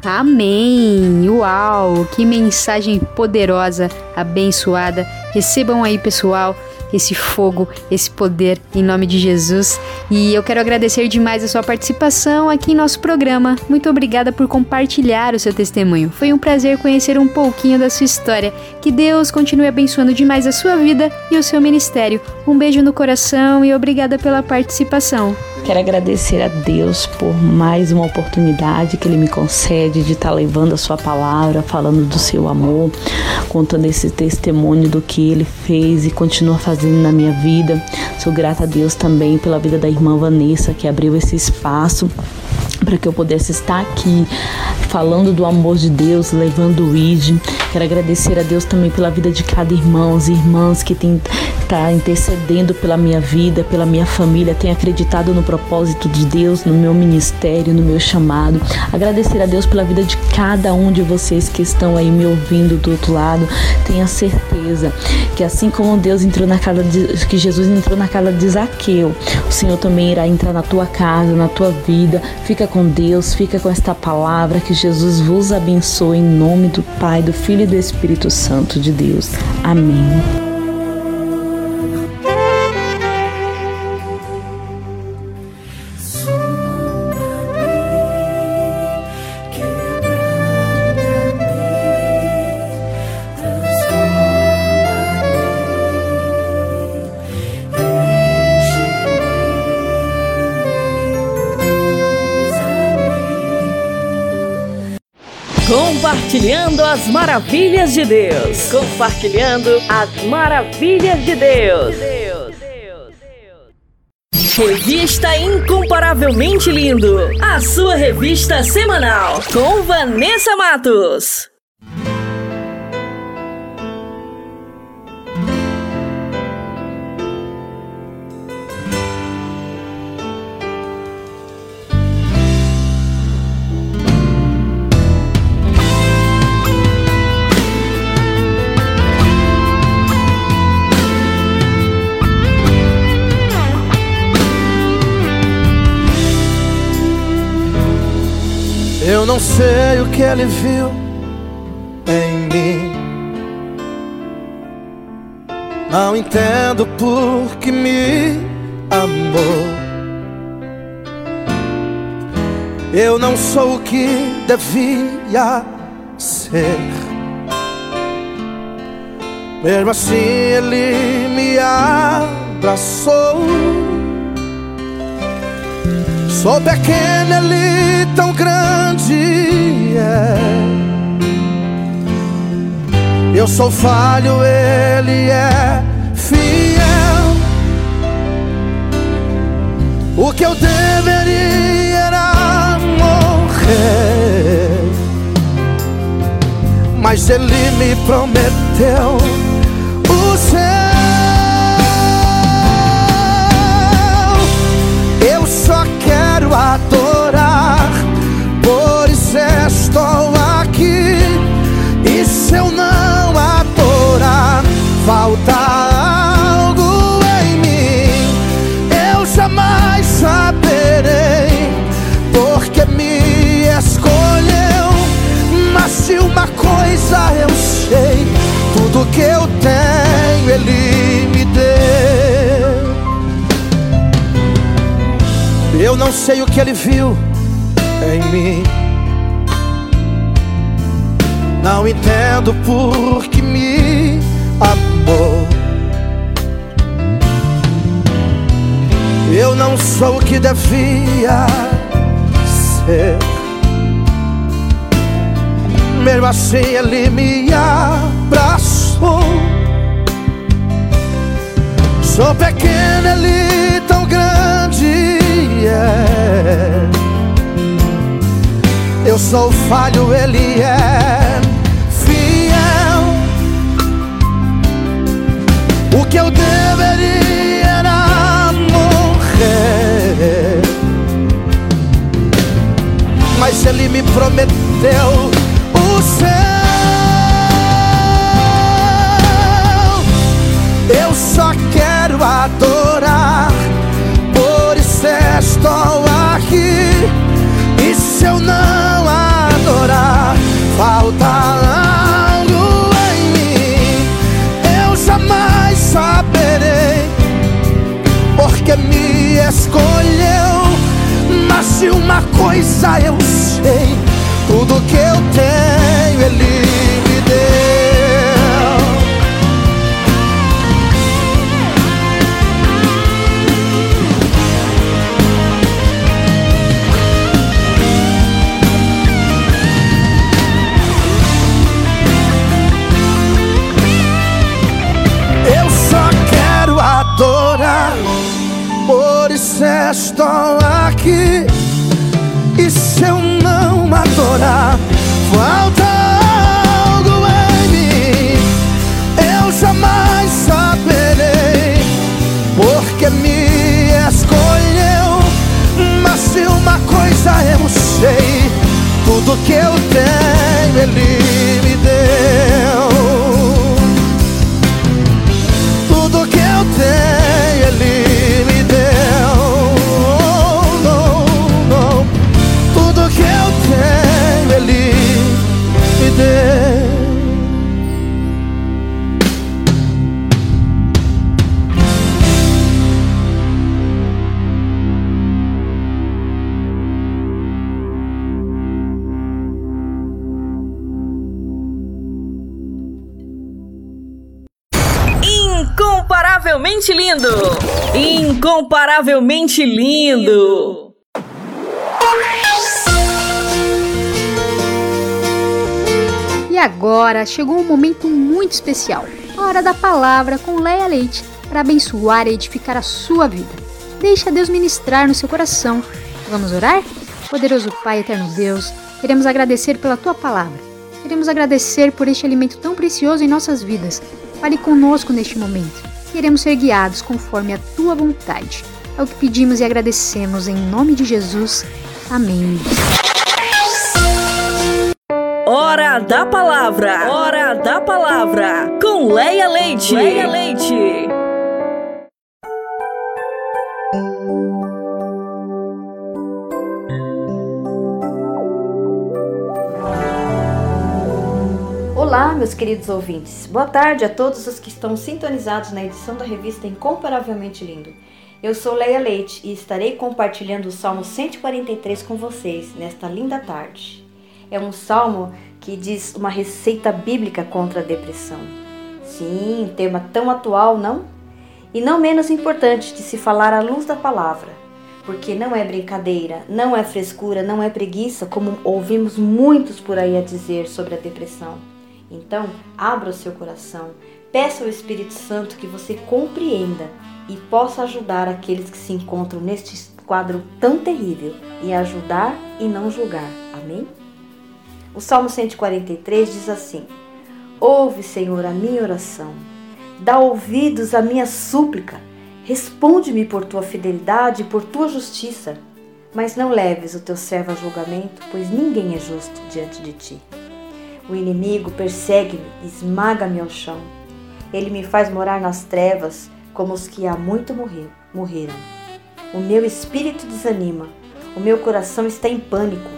Amém! Uau! Que mensagem poderosa, abençoada. Recebam aí, pessoal, esse fogo, esse poder em nome de Jesus. E eu quero agradecer demais a sua participação aqui em nosso programa. Muito obrigada por compartilhar o seu testemunho. Foi um prazer conhecer um pouquinho da sua história. Que Deus continue abençoando demais a sua vida e o seu ministério. Um beijo no coração e obrigada pela participação. Quero agradecer a Deus por mais uma oportunidade que Ele me concede de estar levando a Sua palavra, falando do Seu amor, contando esse testemunho do que Ele fez e continua fazendo na minha vida. Sou grata a Deus também pela vida da irmã Vanessa, que abriu esse espaço para que eu pudesse estar aqui falando do amor de Deus, levando o ID. Quero agradecer a Deus também pela vida de cada irmão, e irmãs que tem tá intercedendo pela minha vida, pela minha família, tem acreditado no propósito de Deus, no meu ministério, no meu chamado. Agradecer a Deus pela vida de cada um de vocês que estão aí me ouvindo do outro lado. Tenha certeza que assim como Deus entrou na casa de, que Jesus entrou na casa de Zaqueu, o Senhor também irá entrar na tua casa, na tua vida. Fica com Deus, fica com esta palavra que Jesus vos abençoe em nome do Pai, do Filho e do Espírito Santo de Deus. Amém. Compartilhando as maravilhas de Deus. Compartilhando as maravilhas de Deus. Revista Incomparavelmente Lindo. A sua revista semanal. Com Vanessa Matos. Que ele viu em mim. Não entendo por que me amou. Eu não sou o que devia ser. Mesmo assim, ele me abraçou. Sou pequeno, ele tão grande é. Eu sou falho, ele é fiel. O que eu deveria era morrer, mas ele me prometeu falta algo em mim. Eu jamais saberei porque me escolheu. Mas de uma coisa eu sei: tudo que eu tenho, Ele me deu. Eu não sei o que Ele viu em mim. Não entendo por não sou o que devia ser. Mesmo assim, ele me abraçou. Sou pequeno, ele tão grande. é. Eu sou falho, ele é fiel. O que eu deveria mas ele me prometeu o céu. Eu só quero adorar, por isso estou aqui. E se eu não adorar, falta algo em mim. Eu jamais saberei, porque me escolheu. De uma coisa eu sei: tudo que eu tenho, Ele me deu. Eu só quero adorar, por isso estou aqui. Se adorar, falta algo em mim. Eu jamais saberei, porque me escolheu. Mas de uma coisa eu sei: tudo que eu tenho, Ele me deu. Lindo! Incomparavelmente lindo! E agora chegou um momento muito especial, a hora da palavra com Leia Leite para abençoar e edificar a sua vida. Deixa Deus ministrar no seu coração. Vamos orar? Poderoso Pai, eterno Deus, queremos agradecer pela tua palavra. Queremos agradecer por este alimento tão precioso em nossas vidas. Fale conosco neste momento. Queremos ser guiados conforme a tua vontade. É o que pedimos e agradecemos em nome de Jesus. Amém. Hora da palavra! Hora da palavra! Com Leia Leite! Leia Leite! Meus queridos ouvintes. Boa tarde a todos os que estão sintonizados na edição da revista Incomparavelmente Lindo. Eu sou Leia Leite e estarei compartilhando o Salmo 143 com vocês nesta linda tarde. É um salmo que diz uma receita bíblica contra a depressão. Sim, tema tão atual, não? E não menos importante de se falar à luz da palavra, porque não é brincadeira, não é frescura, não é preguiça, como ouvimos muitos por aí a dizer sobre a depressão. Então, abra o seu coração, peça ao Espírito Santo que você compreenda e possa ajudar aqueles que se encontram neste quadro tão terrível e ajudar e não julgar. Amém? O Salmo 143 diz assim: Ouve, Senhor, a minha oração, dá ouvidos à minha súplica, responde-me por tua fidelidade e por tua justiça, mas não leves o teu servo a julgamento, pois ninguém é justo diante de ti. O inimigo persegue-me, esmaga-me ao chão. Ele me faz morar nas trevas, como os que há muito morrer, morreram. O meu espírito desanima, o meu coração está em pânico.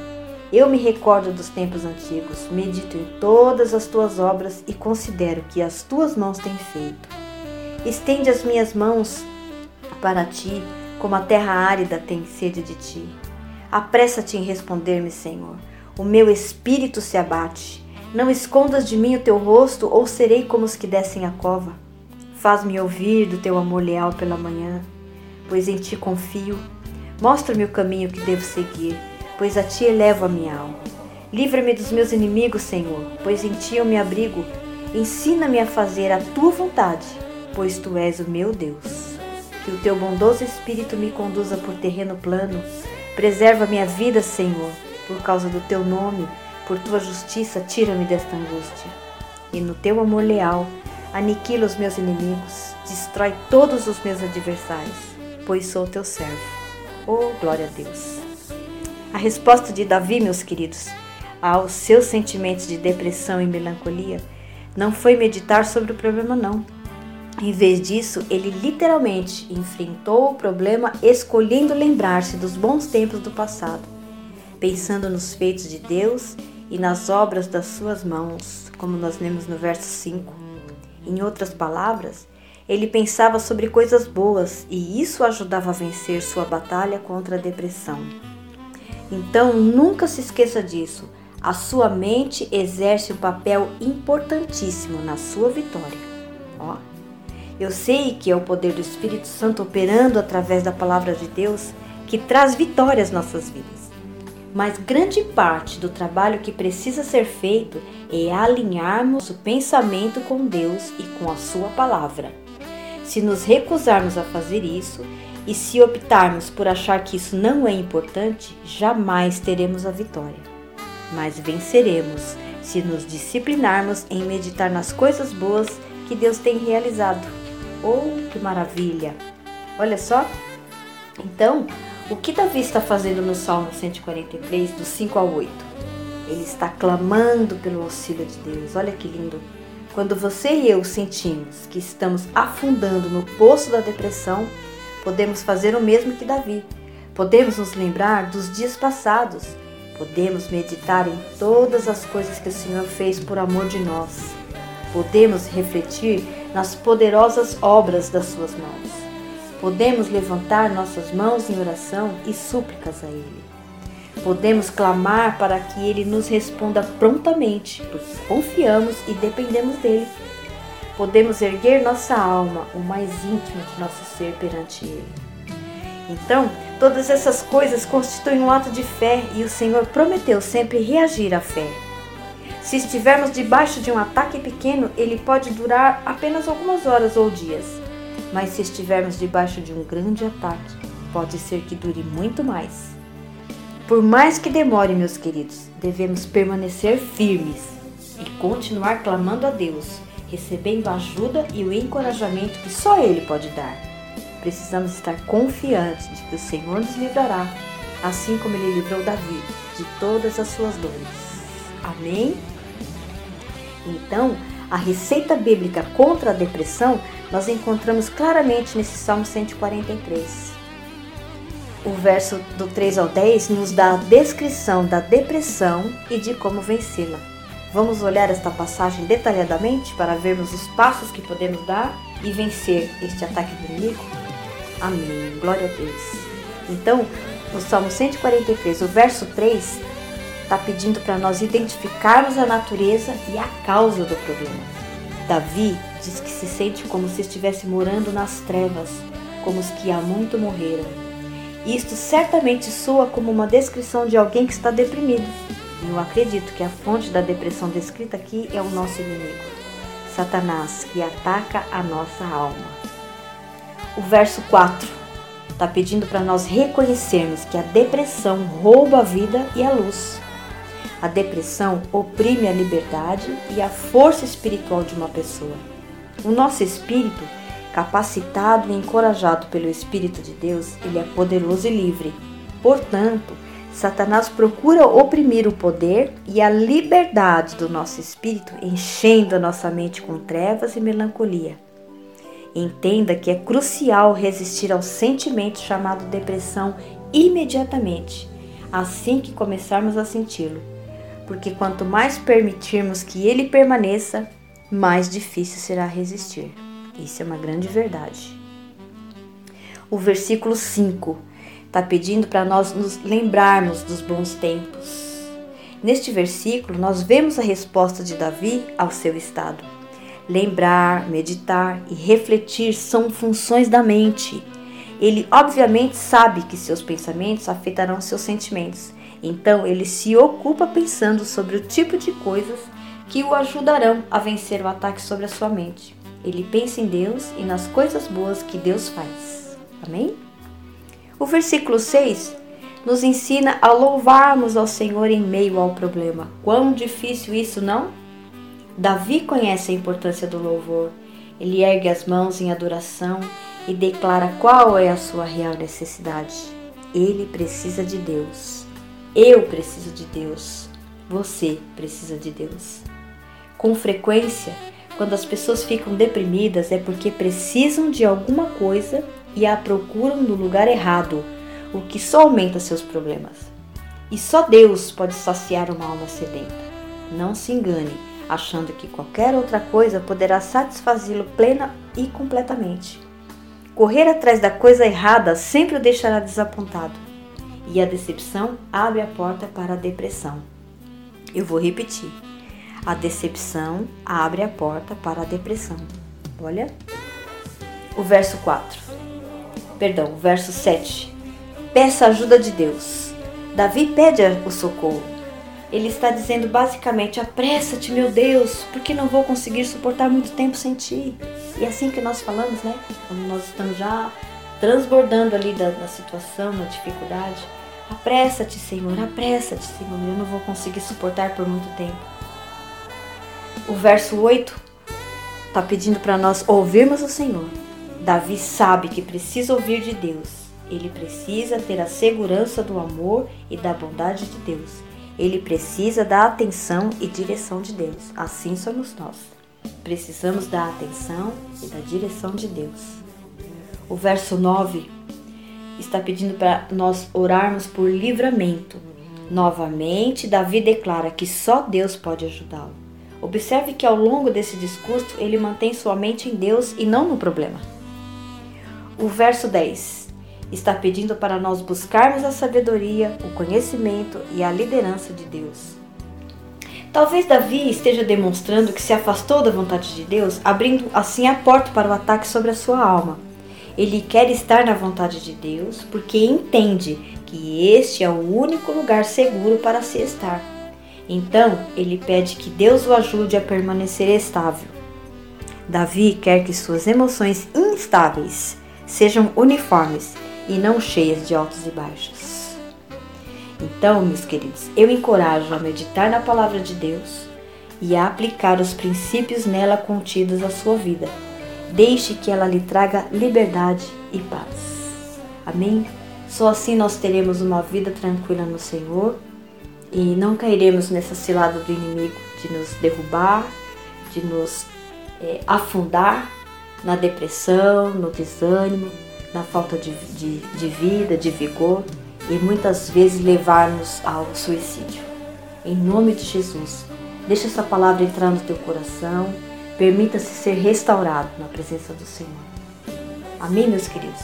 Eu me recordo dos tempos antigos, medito em todas as tuas obras e considero que as tuas mãos têm feito. Estende as minhas mãos para ti, como a terra árida tem sede de ti. Apressa-te em responder-me, Senhor. O meu espírito se abate. Não escondas de mim o teu rosto, ou serei como os que descem a cova. Faz-me ouvir do teu amor leal pela manhã, pois em ti confio. Mostra-me o caminho que devo seguir, pois a ti elevo a minha alma. Livra-me dos meus inimigos, Senhor, pois em ti eu me abrigo. Ensina-me a fazer a tua vontade, pois tu és o meu Deus. Que o teu bondoso espírito me conduza por terreno plano. Preserva minha vida, Senhor, por causa do teu nome por tua justiça, tira-me desta angústia. E no teu amor leal, aniquila os meus inimigos, destrói todos os meus adversários, pois sou teu servo. Oh, glória a Deus. A resposta de Davi, meus queridos, aos seus sentimentos de depressão e melancolia, não foi meditar sobre o problema, não. Em vez disso, ele literalmente enfrentou o problema escolhendo lembrar-se dos bons tempos do passado, pensando nos feitos de Deus e nas obras das suas mãos, como nós lemos no verso 5. Em outras palavras, ele pensava sobre coisas boas e isso ajudava a vencer sua batalha contra a depressão. Então, nunca se esqueça disso. A sua mente exerce um papel importantíssimo na sua vitória. Ó, eu sei que é o poder do Espírito Santo operando através da palavra de Deus que traz vitória às nossas vidas mas grande parte do trabalho que precisa ser feito é alinharmos o pensamento com Deus e com a Sua palavra. Se nos recusarmos a fazer isso e se optarmos por achar que isso não é importante, jamais teremos a vitória. Mas venceremos se nos disciplinarmos em meditar nas coisas boas que Deus tem realizado. Oh, que maravilha! Olha só! Então, o que Davi está fazendo no Salmo 143, do 5 ao 8? Ele está clamando pelo auxílio de Deus. Olha que lindo. Quando você e eu sentimos que estamos afundando no poço da depressão, podemos fazer o mesmo que Davi. Podemos nos lembrar dos dias passados. Podemos meditar em todas as coisas que o Senhor fez por amor de nós. Podemos refletir nas poderosas obras das suas mãos podemos levantar nossas mãos em oração e súplicas a Ele. Podemos clamar para que Ele nos responda prontamente, porque confiamos e dependemos dele. Podemos erguer nossa alma, o mais íntimo de nosso ser perante Ele. Então, todas essas coisas constituem um ato de fé e o Senhor prometeu sempre reagir à fé. Se estivermos debaixo de um ataque pequeno, ele pode durar apenas algumas horas ou dias mas se estivermos debaixo de um grande ataque, pode ser que dure muito mais. Por mais que demore, meus queridos, devemos permanecer firmes e continuar clamando a Deus, recebendo a ajuda e o encorajamento que só Ele pode dar. Precisamos estar confiantes de que o Senhor nos livrará, assim como Ele livrou Davi de todas as suas dores. Amém? Então, a receita bíblica contra a depressão nós encontramos claramente nesse Salmo 143. O verso do 3 ao 10 nos dá a descrição da depressão e de como vencê-la. Vamos olhar esta passagem detalhadamente para vermos os passos que podemos dar e vencer este ataque do inimigo? Amém. Glória a Deus. Então, no Salmo 143, o verso 3, está pedindo para nós identificarmos a natureza e a causa do problema. Davi diz que se sente como se estivesse morando nas trevas, como os que há muito morreram. Isto certamente soa como uma descrição de alguém que está deprimido. E eu acredito que a fonte da depressão descrita aqui é o nosso inimigo, Satanás, que ataca a nossa alma. O verso 4 está pedindo para nós reconhecermos que a depressão rouba a vida e a luz. A depressão oprime a liberdade e a força espiritual de uma pessoa. O nosso espírito, capacitado e encorajado pelo Espírito de Deus, ele é poderoso e livre. Portanto, Satanás procura oprimir o poder e a liberdade do nosso espírito, enchendo a nossa mente com trevas e melancolia. Entenda que é crucial resistir ao sentimento chamado depressão imediatamente, assim que começarmos a senti-lo, porque quanto mais permitirmos que ele permaneça, mais difícil será resistir. Isso é uma grande verdade. O versículo 5 está pedindo para nós nos lembrarmos dos bons tempos. Neste versículo, nós vemos a resposta de Davi ao seu estado. Lembrar, meditar e refletir são funções da mente. Ele, obviamente, sabe que seus pensamentos afetarão seus sentimentos, então ele se ocupa pensando sobre o tipo de coisas que o ajudarão a vencer o ataque sobre a sua mente. Ele pensa em Deus e nas coisas boas que Deus faz. Amém? O versículo 6 nos ensina a louvarmos ao Senhor em meio ao problema. Quão difícil isso, não? Davi conhece a importância do louvor. Ele ergue as mãos em adoração e declara qual é a sua real necessidade. Ele precisa de Deus. Eu preciso de Deus. Você precisa de Deus. Com frequência, quando as pessoas ficam deprimidas é porque precisam de alguma coisa e a procuram no lugar errado, o que só aumenta seus problemas. E só Deus pode saciar uma alma sedenta. Não se engane, achando que qualquer outra coisa poderá satisfazê-lo plena e completamente. Correr atrás da coisa errada sempre o deixará desapontado, e a decepção abre a porta para a depressão. Eu vou repetir. A decepção abre a porta para a depressão. Olha o verso 4 perdão, verso 7. Peça ajuda de Deus. Davi pede o socorro. Ele está dizendo basicamente: apressa-te, meu Deus, porque não vou conseguir suportar muito tempo sem ti. E é assim que nós falamos, né? Quando nós estamos já transbordando ali da, da situação, da dificuldade. Apressa-te, Senhor, apressa-te, Senhor, eu não vou conseguir suportar por muito tempo. O verso 8 está pedindo para nós ouvirmos o Senhor Davi sabe que precisa ouvir de Deus. Ele precisa ter a segurança do amor e da bondade de Deus. Ele precisa da atenção e direção de Deus. Assim somos nós. Precisamos da atenção e da direção de Deus. O verso 9 está pedindo para nós orarmos por livramento. Novamente, Davi declara que só Deus pode ajudá-lo. Observe que ao longo desse discurso ele mantém sua mente em Deus e não no problema. O verso 10 está pedindo para nós buscarmos a sabedoria, o conhecimento e a liderança de Deus. Talvez Davi esteja demonstrando que se afastou da vontade de Deus, abrindo assim a porta para o ataque sobre a sua alma. Ele quer estar na vontade de Deus porque entende que este é o único lugar seguro para se estar. Então, ele pede que Deus o ajude a permanecer estável. Davi quer que suas emoções instáveis sejam uniformes e não cheias de altos e baixos. Então, meus queridos, eu encorajo a meditar na palavra de Deus e a aplicar os princípios nela contidos à sua vida. Deixe que ela lhe traga liberdade e paz. Amém? Só assim nós teremos uma vida tranquila no Senhor e não cairemos nessa cilada do inimigo de nos derrubar, de nos é, afundar na depressão, no desânimo, na falta de, de, de vida, de vigor e muitas vezes levar-nos ao suicídio. Em nome de Jesus, deixa essa palavra entrar no teu coração, permita-se ser restaurado na presença do Senhor. Amém, meus queridos?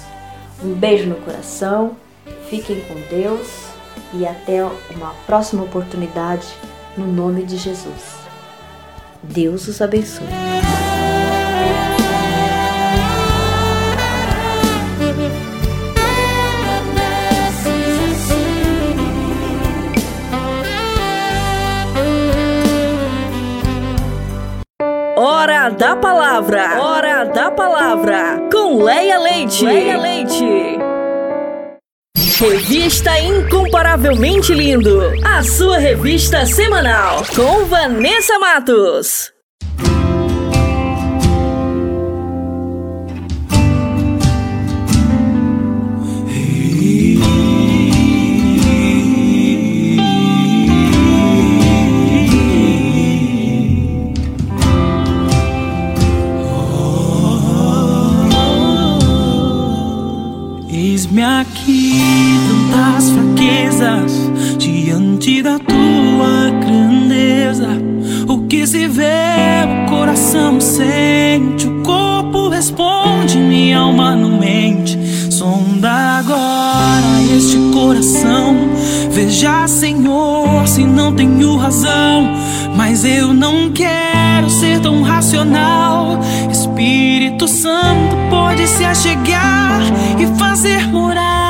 Um beijo no coração, fiquem com Deus e até uma próxima oportunidade, no nome de Jesus. Deus os abençoe. Hora da Palavra. Hora da Palavra. Com Leia Leite. Leia Leite. Revista Incomparavelmente Lindo, a sua revista semanal, com Vanessa Matos. Me aqui diante da tua grandeza. O que se vê, o coração sente, o corpo responde, minha alma não mente. Sonda agora este coração. Veja, Senhor, se não tenho razão, mas eu não quero ser tão racional. Espírito Santo pode se achegar e fazer morar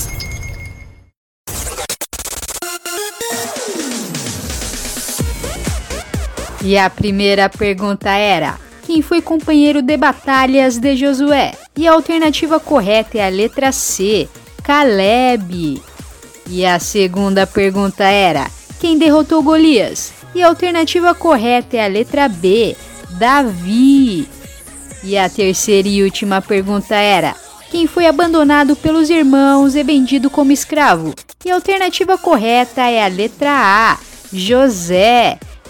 E a primeira pergunta era: quem foi companheiro de batalhas de Josué? E a alternativa correta é a letra C, Caleb. E a segunda pergunta era: quem derrotou Golias? E a alternativa correta é a letra B, Davi. E a terceira e última pergunta era: quem foi abandonado pelos irmãos e vendido como escravo? E a alternativa correta é a letra A, José.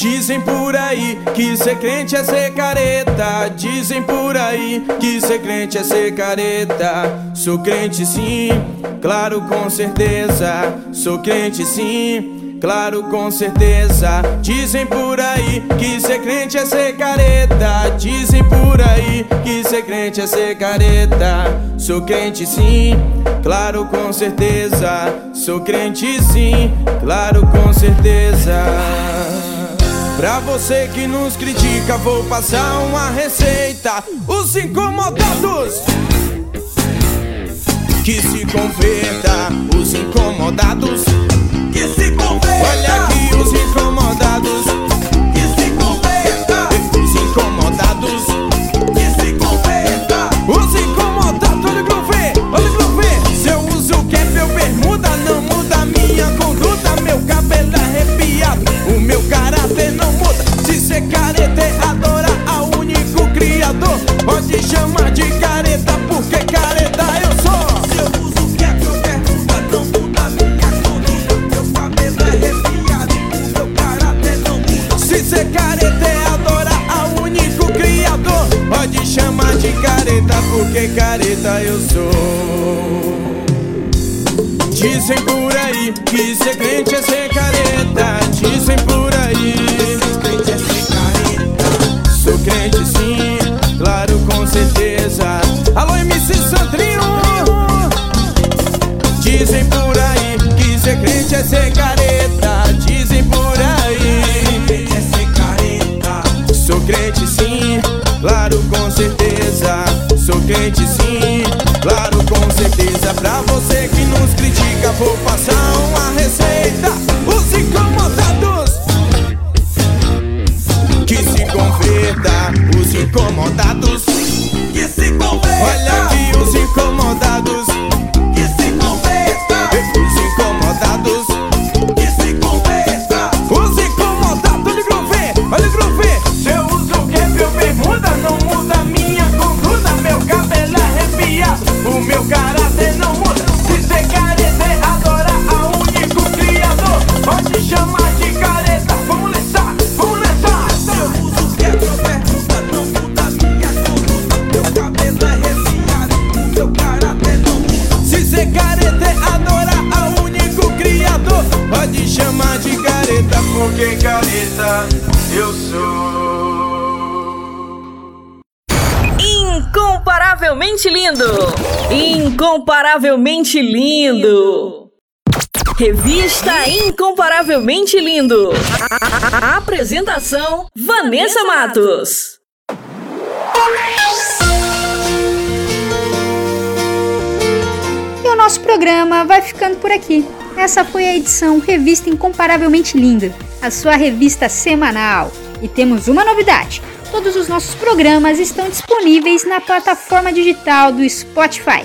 Dizem por aí que ser crente é ser careta. Dizem por aí que ser crente é ser careta. Sou crente sim, claro com certeza. Sou crente sim, claro com certeza. Dizem por aí que ser crente é ser careta. Dizem por aí que ser crente é ser careta. Sou crente sim, claro com certeza. Sou crente sim, claro com certeza. Pra você que nos critica, vou passar uma receita. Os incomodados que se converta. Os incomodados que se converta. Olha aqui os incomodados pode chamar de careta, porque careta eu sou. Se eu uso cap ou bermuda, não muda a minha conduta. Meu cabelo é arrepiado, o meu caráter não muda. Se ser careta é adorar ao único criador, pode chamar de careta, porque careta eu sou. Dizem por aí que ser crente é ser Incomparavelmente lindo! Revista Incomparavelmente Lindo. A- Apresentação: Vanessa Matos. E o nosso programa vai ficando por aqui. Essa foi a edição Revista Incomparavelmente Linda, a sua revista semanal. E temos uma novidade: todos os nossos programas estão disponíveis na plataforma digital do Spotify.